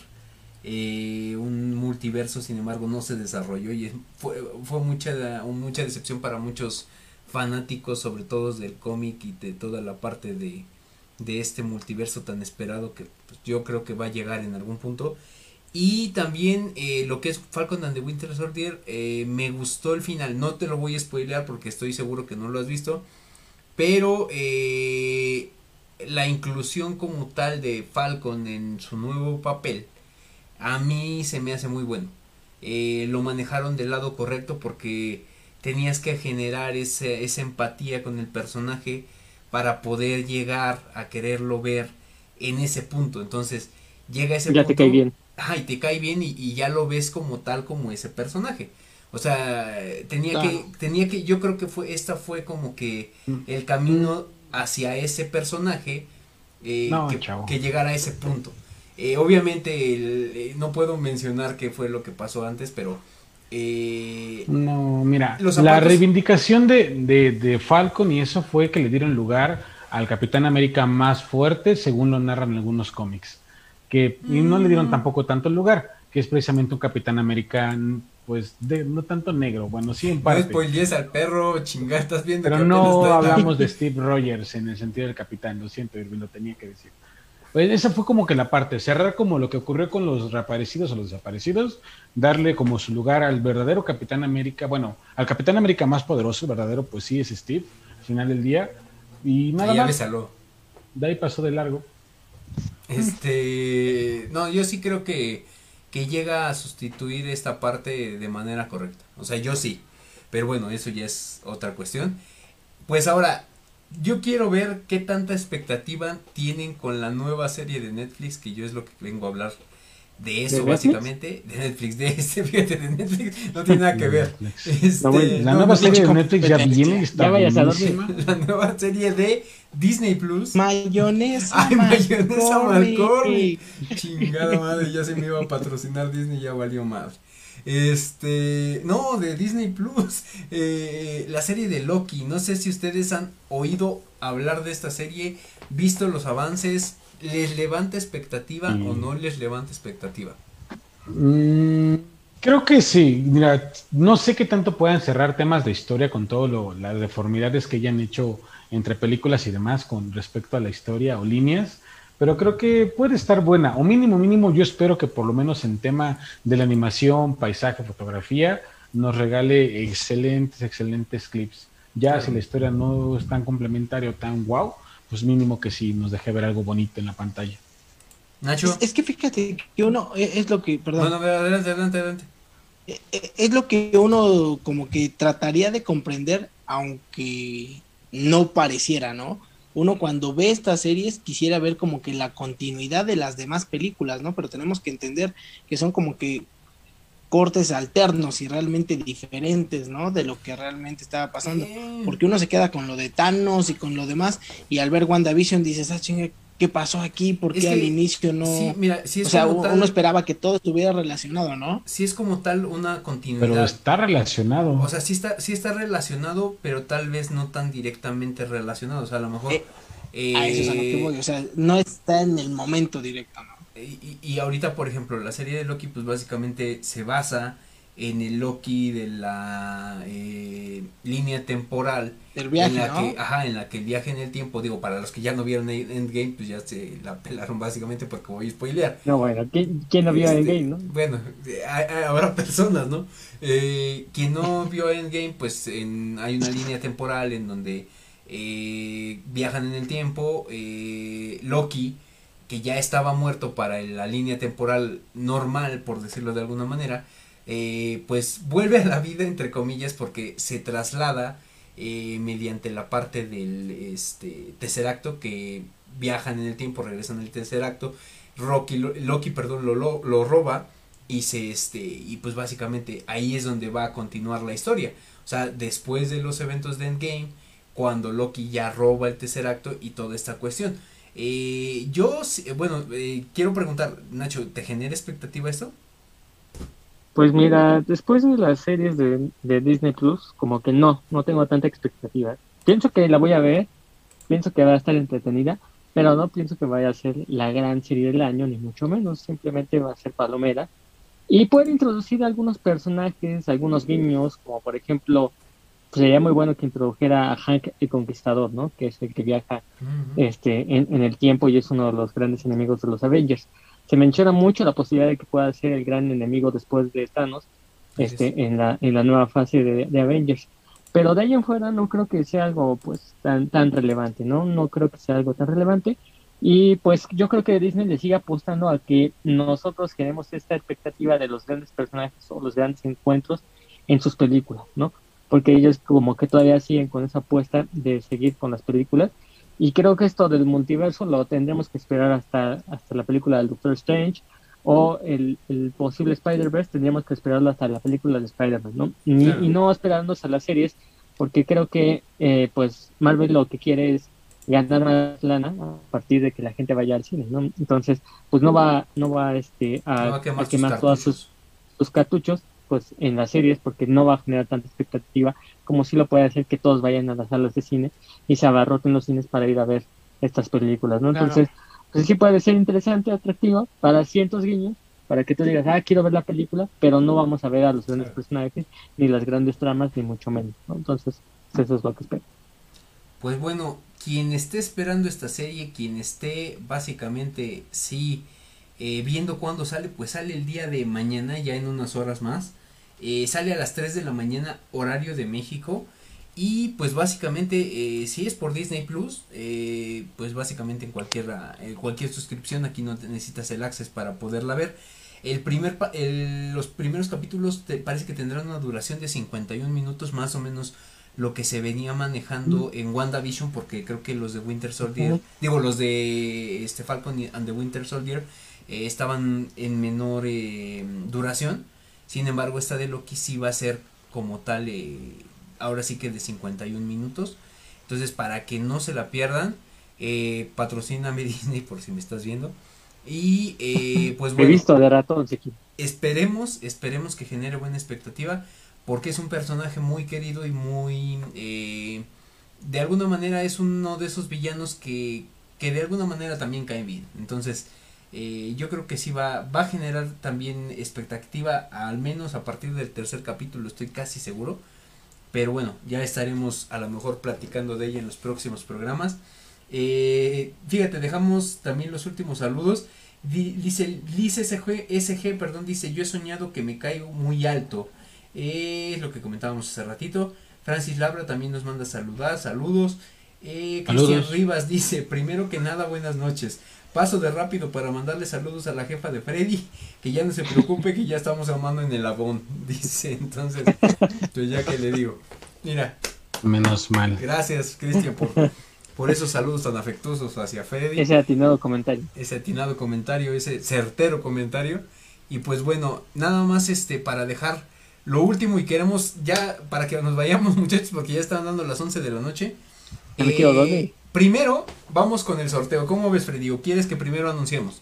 eh, un multiverso. Sin embargo, no se desarrolló y fue, fue mucha, mucha decepción para muchos fanáticos, sobre todo del cómic y de toda la parte de, de este multiverso tan esperado que pues, yo creo que va a llegar en algún punto. Y también eh, lo que es Falcon and the Winter Soldier, me gustó el final. No te lo voy a spoilear porque estoy seguro que no lo has visto. Pero la inclusión como tal de Falcon en su nuevo papel, a mí se me hace muy bueno. eh, lo manejaron del lado correcto porque tenías que generar ese, esa empatía con el personaje para poder llegar a quererlo ver en ese punto. Entonces, llega ese ya te cae bien. Ajá, y te cae bien y, ya lo ves como tal como ese personaje. O sea, tenía que, tenía que, yo creo que fue, esta fue como que mm. el camino hacia ese personaje eh, que, que, llegara a ese punto. Eh, obviamente eh, no puedo mencionar qué fue lo que pasó antes, pero... No, mira, la reivindicación de, de, de, Falcon y eso fue que le dieron lugar al Capitán América más fuerte, según lo narran algunos cómics. Que, y no le dieron mm. tampoco tanto lugar, que es precisamente un Capitán América pues de, no tanto negro, bueno, sí en parte. No al perro, chingada, estás viendo. Pero no hablamos de Steve Rogers en el sentido del capitán, lo siento, Irving, lo tenía que decir. Pues esa fue como que la parte, cerrar como lo que ocurrió con los reaparecidos o los desaparecidos, darle como su lugar al verdadero Capitán América, bueno, al Capitán América más poderoso, el verdadero, pues sí, es Steve, al final del día. Y nada ya más. saló. De ahí pasó de largo. Este, no, yo sí creo que, que llega a sustituir esta parte de manera correcta. O sea, yo sí. Pero bueno, eso ya es otra cuestión. Pues ahora, yo quiero ver qué tanta expectativa tienen con la nueva serie de Netflix, que yo es lo que vengo a hablar de eso, básicamente, de Netflix, de este, fíjate, de Netflix, no tiene nada que ver. Este, la nueva serie de Netflix ya viene, está La nueva serie de Disney Plus. Mayonesa. Ay, mayonesa Malcorny. Chingada madre, ya se me iba a patrocinar Disney, ya valió más. Este, no, de Disney Plus, eh, la serie de Loki. No sé si ustedes han oído hablar de esta serie, visto los avances, ¿les levanta expectativa o mm. no les levanta expectativa? Mm, creo que sí. Mira, no sé qué tanto puedan cerrar temas de historia con todo las deformidades que hayan hecho entre películas y demás con respecto a la historia o líneas pero creo que puede estar buena, o mínimo, mínimo, yo espero que por lo menos en tema de la animación, paisaje, fotografía, nos regale excelentes, excelentes clips. Ya si la historia no es tan complementaria o tan wow, pues mínimo que sí nos deje ver algo bonito en la pantalla. Nacho. Es, que fíjate que uno, e, es, lo que, perdón. Bueno, adelante, adelante, adelante. E, e, es lo que uno como que trataría de comprender, aunque no pareciera, ¿no? uno cuando ve estas series quisiera ver como que la continuidad de las demás películas, ¿no? Pero tenemos que entender que son como que cortes alternos y realmente diferentes, ¿no? De lo que realmente estaba pasando. Porque uno se queda con lo de Thanos y con lo demás, y al ver WandaVision dices, ah, chingue, ¿qué pasó aquí? ¿Por qué al inicio no? Sí, mira, sí es o sea, uno esperaba que todo estuviera relacionado, ¿no? Sí es como tal una continuidad. Pero está relacionado. O sea, sí está, sí está relacionado, pero tal vez no tan directamente relacionado. O sea, a lo mejor. Eh, a eso es a lo que voy. O sea, no está en el momento directo, ¿no? Y, y ahorita, por ejemplo, la serie de Loki, pues básicamente se basa en el Loki de la eh, línea temporal el viaje, en la ¿no? que ajá en la que el viaje en el tiempo digo para los que ya no vieron Endgame pues ya se la pelaron básicamente porque voy a spoilear no bueno ¿quién, no vio este, Endgame no? bueno habrá personas no eh, quien no vio Endgame pues en, hay una línea temporal en donde eh, viajan en el tiempo eh, Loki que ya estaba muerto para la línea temporal normal por decirlo de alguna manera eh, pues vuelve a la vida entre comillas porque se traslada eh, mediante la parte del este, tercer acto que viajan en el tiempo, regresan al tercer acto, Rocky, Loki perdón, lo, lo, roba y se este y pues básicamente ahí es donde va a continuar la historia. O sea, después de los eventos de Endgame, cuando Loki ya roba el tercer acto y toda esta cuestión. Eh, yo, bueno, quiero preguntar, Nacho, ¿te genera expectativa esto? Pues mira, después de las series de, Disney Plus, como que no, no tengo tanta expectativa. Pienso que la voy a ver, pienso que va a estar entretenida, pero no pienso que vaya a ser la gran serie del año, ni mucho menos, simplemente va a ser palomera. Y puede introducir algunos personajes, algunos guiños, como por ejemplo, sería muy bueno que introdujera a Hank el Conquistador, ¿no? Que es el que viaja este, en el tiempo y es uno de los grandes enemigos de los Avengers se menciona mucho la posibilidad de que pueda ser el gran enemigo después de Thanos este, en, la, en la nueva fase de, Avengers. Pero de ahí en fuera no creo que sea algo pues tan, tan relevante, ¿no? No creo que sea algo tan relevante. Y pues yo creo que Disney le sigue apostando a que nosotros queremos esta expectativa de los grandes personajes o los grandes encuentros en sus películas, ¿no? Porque ellos como que todavía siguen con esa apuesta de seguir con las películas. Y creo que esto del multiverso lo tendremos que esperar hasta, hasta la película del Doctor Strange o el, el posible Spider-Verse, tendríamos que esperarlo hasta la película de Spider-Man, ¿no? Y, y, no esperarnos a las series, porque creo que eh, pues Marvel lo que quiere es ganar más lana a partir de que la gente vaya al cine, ¿no? Entonces, pues no va, no va este, a, No va a quemar a quemar sus todos sus, sus cartuchos pues en las series porque no va a generar tanta expectativa como si lo puede hacer que todos vayan a las salas de cine y se abarroten los cines para ir a ver estas películas, ¿no? Claro. Entonces, pues sí puede ser interesante, atractivo para cientos guiños, para que tú digas, ah, quiero ver la película, pero no vamos a ver a los grandes personajes, ni las grandes tramas, ni mucho menos, ¿no? Entonces, pues eso es lo que espero. Pues bueno, quien esté esperando esta serie, quien esté básicamente sí eh, viendo cuándo sale, pues sale el día de mañana, ya en unas horas más. Eh, sale a las 3 de la mañana, horario de México. Y pues básicamente, eh, si es por Disney Plus, eh, pues básicamente en cualquier, eh, cualquier suscripción aquí no te- necesitas el access para poderla ver. El primer pa- el- los primeros capítulos te parece que tendrán una duración de 51 minutos, más o menos lo que se venía manejando en WandaVision, porque creo que los de Winter Soldier, digo, los de este Falcon and the Winter Soldier eh, estaban en menor eh, duración. Sin embargo, esta de Loki sí va a ser como tal, eh, ahora sí que de 51 minutos. Entonces, para que no se la pierdan, eh, patrocíname Disney por si me estás viendo. Y eh, pues He bueno, visto de ratón, aquí. esperemos, esperemos que genere buena expectativa, porque es un personaje muy querido y muy, eh, de alguna manera es uno de esos villanos que, que de alguna manera también caen bien. Entonces, eh, yo creo que sí va, va a generar también expectativa, al menos a partir del tercer capítulo, estoy casi seguro. Pero bueno, ya estaremos a lo mejor platicando de ella en los próximos programas. Eh, fíjate, dejamos también los últimos saludos. Di- Dice Liz SG, SG, perdón, dice, yo he soñado que me caigo muy alto. Eh, es lo que comentábamos hace ratito. Francis Labra también nos manda saludar, saludos. Eh, Cristian. Rivas dice, primero que nada, buenas noches. Paso de rápido para mandarle saludos a la jefa de Freddy, que ya no se preocupe que ya estamos amando en el abón, dice. Entonces, pues ya que le digo. Mira, Menos mal. gracias Cristian por, por esos saludos tan afectuosos hacia Freddy Ese atinado comentario. ese atinado comentario, ese certero comentario. Y pues bueno, nada más este para dejar lo último y queremos ya para que nos vayamos muchachos porque ya están dando las 11 de la noche. Dormir. Primero vamos con el sorteo. ¿Cómo ves Freddy? ¿O quieres que primero anunciemos?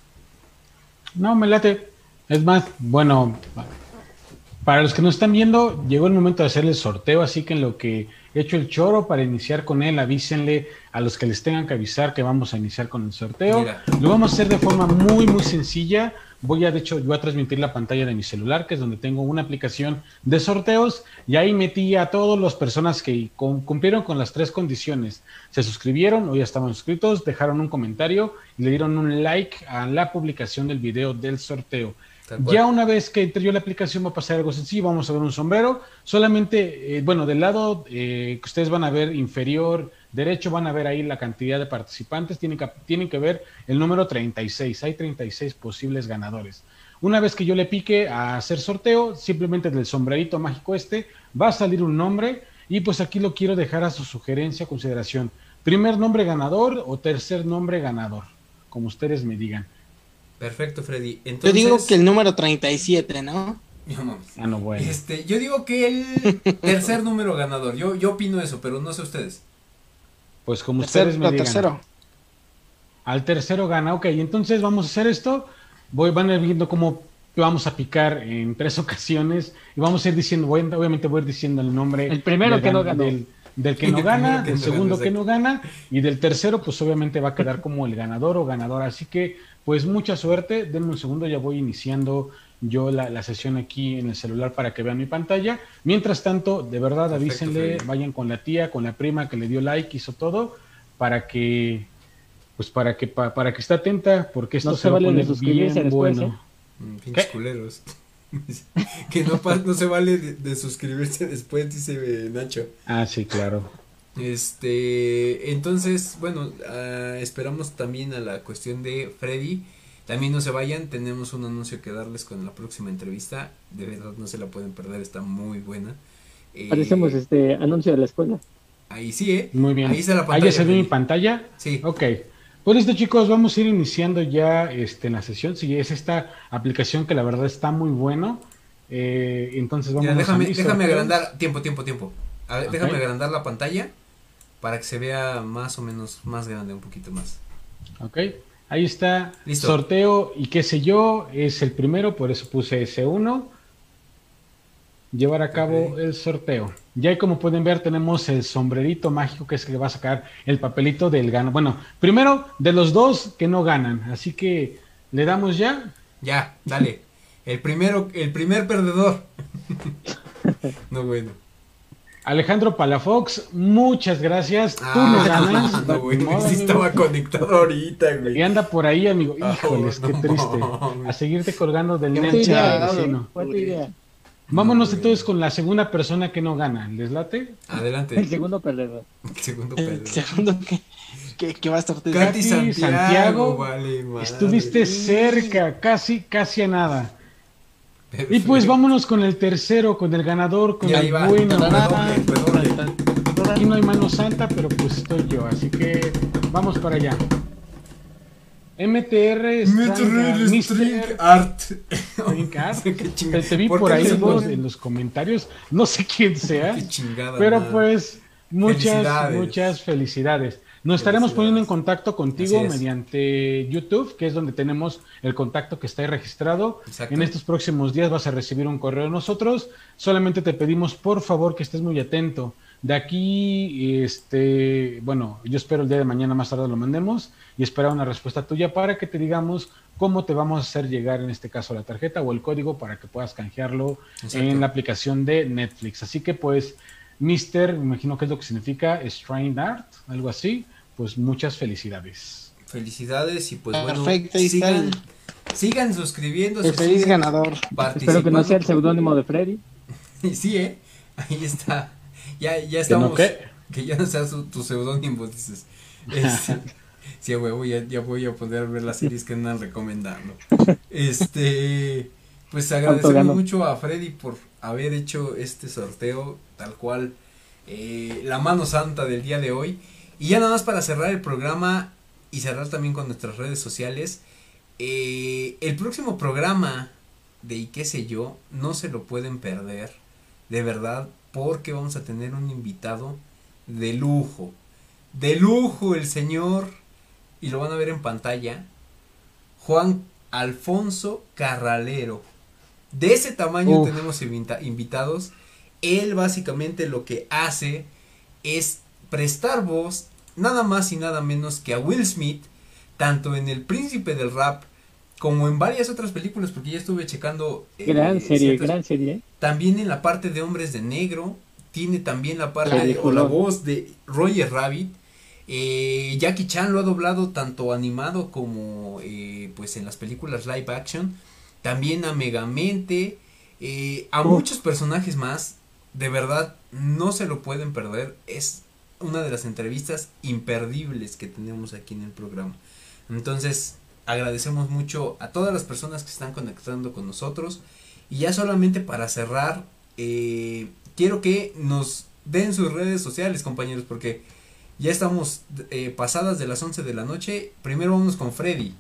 No, me late. Es más, bueno, para los que nos están viendo, llegó el momento de hacer el sorteo, así que en lo que he hecho el choro para iniciar con él, avísenle a los que les tengan que avisar que vamos a iniciar con el sorteo. Mira. Lo vamos a hacer de forma muy, muy sencilla. Voy a, de hecho, voy a transmitir la pantalla de mi celular, que es donde tengo una aplicación de sorteos, y ahí metí a todas las personas que cum- cumplieron con las tres condiciones. Se suscribieron o ya estaban suscritos, dejaron un comentario y le dieron un like a la publicación del video del sorteo. Ya una vez que entre yo la aplicación va a pasar algo sencillo, vamos a ver un sombrero. Solamente, eh, bueno, del lado eh, que ustedes van a ver inferior derecho, van a ver ahí la cantidad de participantes. Tienen que, tienen que ver el número 36. Hay 36 posibles ganadores. Una vez que yo le pique a hacer sorteo, simplemente del sombrerito mágico este, va a salir un nombre. Y pues aquí lo quiero dejar a su sugerencia, consideración. Primer nombre ganador o tercer nombre ganador, como ustedes me digan. Perfecto Freddy. Yo Entonces, digo que el número 37, ¿no? No. Ah, no, bueno. Este, yo digo que el tercer número ganador. Yo, yo opino eso, pero no sé ustedes. Pues como Tercero, ustedes me digan. tercero. Al tercero gana, ok. Entonces vamos a hacer esto. Voy, van a ir viendo cómo vamos a picar en tres ocasiones y vamos a ir diciendo, voy- obviamente voy a ir diciendo el nombre. El primero que no gan- ganó. Del, del que no gana, del segundo que no gana y del tercero pues obviamente va a quedar como el ganador o ganadora. Así que pues mucha suerte. Denme un segundo, ya voy iniciando yo la, la sesión aquí en el celular para que vean mi pantalla. Mientras tanto, de verdad Perfecto, avísenle, Freddy. vayan con la tía, con la prima que le dio like, hizo todo, para que pues para que pa- para que esté atenta porque esto No se, se va a poner bien después, bueno. Culeros. que no, no se vale de, de suscribirse después, dice eh, Nacho. Ah, sí, claro. Este, entonces, bueno, ah, esperamos también a la cuestión de Freddy. También no se vayan, tenemos un anuncio que darles con la próxima entrevista. De verdad no se la pueden perder, está muy buena. Eh, Parecemos este anuncio de la escuela. Ahí sí, ¿eh? Muy bien. Ahí está la pantalla. ¿Ahí ya se ve mi pantalla? Sí. Ok. Pues listo chicos, vamos a ir iniciando ya este, en la sesión. Sí, es esta aplicación que la verdad está muy bueno. Eh, entonces vamos déjame, a déjame agrandar, tiempo, tiempo, tiempo. A ver, Déjame agrandar la pantalla para que se vea más o menos más grande, un poquito más. Ok. Ahí está. Listo. Sorteo y qué sé yo, es el primero, por eso puse S1. Llevar a cabo el sorteo. Ya como pueden ver tenemos el sombrerito mágico que es el que va a sacar el papelito del gano. Bueno, primero de los dos que no ganan. Así que le damos ya. Ya, dale. El primero, el primer perdedor. no bueno. Alejandro Palafox, muchas gracias. Tú no ah, ganas. No, güey, sí estaba conectado ahorita, güey. Y anda por ahí, amigo. Ah, Híjoles, qué triste. A seguirte colgando del net. Okay. Vámonos entonces con la segunda persona que no gana. ¿Les late? Adelante. El segundo perdedor. El segundo perdedor. El segundo que, que, va a estar Katy Santiago. Santiago vale, estuviste cerca, casi, casi a nada. Y pues vámonos con el tercero, con el ganador, con el bueno. Aquí no hay mano santa, pero pues estoy yo, así que vamos para allá. MTR Mr. Art. Te, vi por ahí en los, comentarios, no sé quién sea, pero pues muchas, muchas felicidades. Nos estaremos poniendo en contacto contigo mediante YouTube, que es donde tenemos el contacto que está ahí registrado. En estos próximos días vas a recibir un correo de nosotros. Solamente te pedimos, por favor, que estés muy atento. De aquí, este, bueno, yo espero el día de mañana más tarde lo mandemos y esperar una respuesta tuya para que te digamos cómo te vamos a hacer llegar, en este caso, la tarjeta o el código para que puedas canjearlo en la aplicación de Netflix. Así que, pues, Mister, me imagino que es lo que significa Strain Art, algo así, pues muchas felicidades. Felicidades y pues bueno, sigan, sigan suscribiéndose. El feliz ganador. Espero que no sea el seudónimo de Freddy. sí, ¿eh? Ahí está. Ya, ya estamos. ¿Que, ya no sea tu seudónimo, dices. Este, sí, huevo, ya, ya voy a poder ver las series que andan recomendando. Este, pues agradecemos mucho a Freddy por haber hecho este sorteo tal cual eh, la mano santa del día de hoy. Y ya nada más para cerrar el programa y cerrar también con nuestras redes sociales. Eh, el próximo programa de y qué sé yo, no se lo pueden perder, de verdad, porque vamos a tener un invitado de lujo. De lujo el señor, y lo van a ver en pantalla, Juan Alfonso Carralero. De ese tamaño tenemos invitados. Él básicamente lo que hace es prestar voz nada más y nada menos que a Will Smith, tanto en El Príncipe del Rap como en varias otras películas, porque ya estuve checando. Eh, gran serie, gran serie. También en la parte de Hombres de Negro, tiene también la parte o la voz de Roger Rabbit. Eh, Jackie Chan lo ha doblado tanto animado como eh, pues en las películas live action también a Megamente, eh, a muchos personajes más. De verdad, no se lo pueden perder. Es una de las entrevistas imperdibles que tenemos aquí en el programa. Entonces, agradecemos mucho a todas las personas que están conectando con nosotros. Y ya solamente para cerrar, eh, quiero que nos den sus redes sociales, compañeros, porque ya estamos eh, pasadas de las 11 de la noche. Primero vamos con Freddy.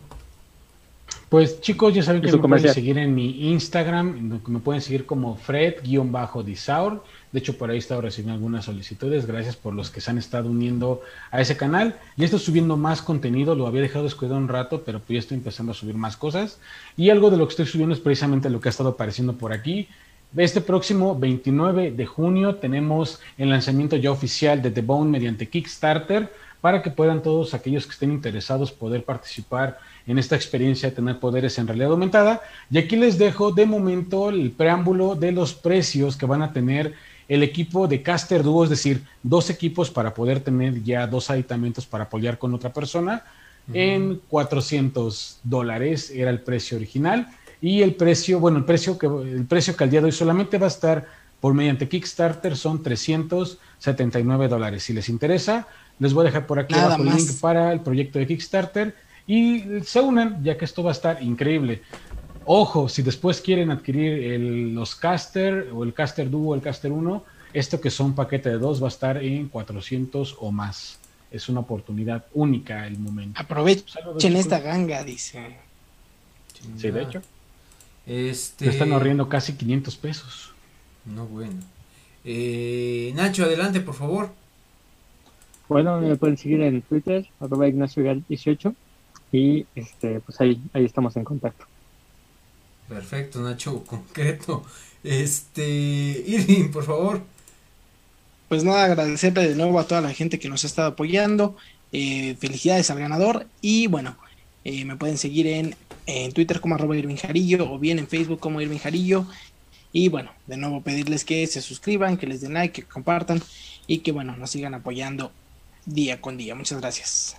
Pues chicos, ya saben que me pueden seguir en mi Instagram, me pueden seguir como Fred-Disaur. De hecho, por ahí he estado recibiendo algunas solicitudes. Gracias por los que se han estado uniendo a ese canal. Y estoy subiendo más contenido, lo había dejado descuidado un rato, pero pues ya estoy empezando a subir más cosas. Y algo de lo que estoy subiendo es precisamente lo que ha estado apareciendo por aquí. Este próximo 29 de junio tenemos el lanzamiento ya oficial de The Bone mediante Kickstarter para que puedan todos aquellos que estén interesados poder participar en esta experiencia de tener poderes en realidad aumentada. Y aquí les dejo de momento el preámbulo de los precios que van a tener el equipo de Caster Duo, es decir, dos equipos para poder tener ya dos aditamentos para apoyar con otra persona. En 400 dólares era el precio original. Y el precio, bueno, el precio que, el precio que al día de hoy solamente va a estar por mediante Kickstarter son 379 dólares. Si les interesa, les voy a dejar por aquí abajo el link para el proyecto de Kickstarter y se unan, ya que esto va a estar increíble. Ojo, si después quieren adquirir los caster o el caster duo o el caster 1, esto que son paquete de dos va a estar en 400 o más. Es una oportunidad única el momento. Aprovechen esta ganga, dice. Sí, de hecho. Este... están ahorriendo casi 500 pesos. No, bueno. Eh, Nacho, adelante, por favor. Bueno, me pueden seguir en Twitter, arroba Ignacio18, y este, pues ahí, ahí estamos en contacto. Perfecto, Nacho, concreto. Este, Irving, por favor. Pues nada, agradecerle de nuevo a toda la gente que nos ha estado apoyando. Eh, felicidades al ganador. Y bueno, eh, me pueden seguir en, en Twitter como arroba Irving Jarillo o bien en Facebook como Irving Jarillo. Y bueno, de nuevo pedirles que se suscriban, que les den like, que compartan y que bueno, nos sigan apoyando día con día. Muchas gracias.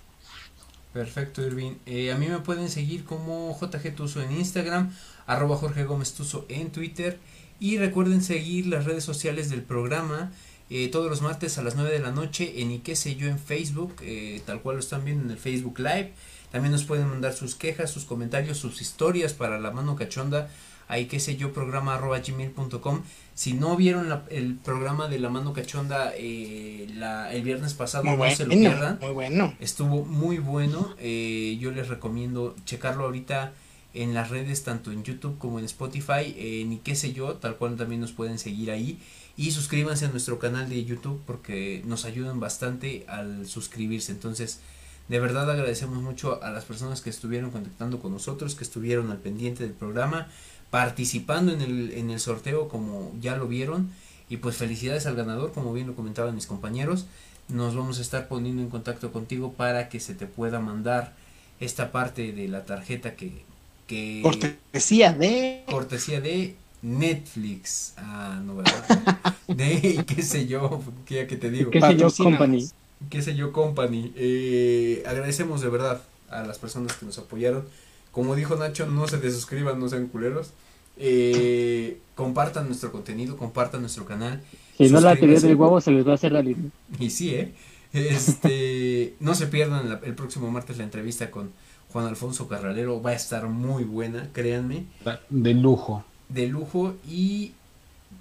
Perfecto, Irving. Eh, a mí me pueden seguir como JG Tuso en Instagram, arroba Jorge Gómez Tuso en Twitter. Y recuerden seguir las redes sociales del programa eh, todos los martes a las 9 de la noche en y qué sé yo en Facebook, eh, tal cual lo están viendo en el Facebook Live. También nos pueden mandar sus quejas, sus comentarios, sus historias para la mano cachonda ahí qué sé yo programa arroba gmail.com si no vieron el programa de la mano cachonda eh, el viernes pasado no se lo pierdan muy bueno estuvo muy bueno eh, yo les recomiendo checarlo ahorita en las redes tanto en YouTube como en Spotify eh, ni qué sé yo tal cual también nos pueden seguir ahí. Y suscríbanse a nuestro canal de YouTube porque nos ayudan bastante al suscribirse. Entonces de verdad agradecemos mucho a las personas que estuvieron contactando con nosotros, que estuvieron al pendiente del programa participando en el, en el sorteo como ya lo vieron. Y pues felicidades al ganador como bien lo comentaban mis compañeros. Nos vamos a estar poniendo en contacto contigo para que se te pueda mandar esta parte de la tarjeta que, que cortesía de cortesía de Netflix ah no verdad de qué sé yo qué que te digo qué sé yo company qué sé yo company eh, agradecemos de verdad a las personas que nos apoyaron como dijo Nacho, no se desuscriban, no sean culeros. Eh, compartan nuestro contenido, compartan nuestro canal. Si no la teoría del huevo se les va a hacer realidad. Y sí, ¿eh? Este, no se pierdan el próximo martes la entrevista con Juan Alfonso Carralero. Va a estar muy buena, créanme. De lujo. De lujo y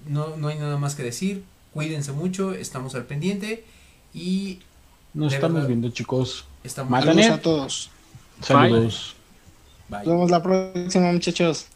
no, no hay nada más que decir. Cuídense mucho, estamos al pendiente y... Nos estamos viendo chicos. Estamos Saludos a todos. Saludos. Nos vemos la próxima, muchachos.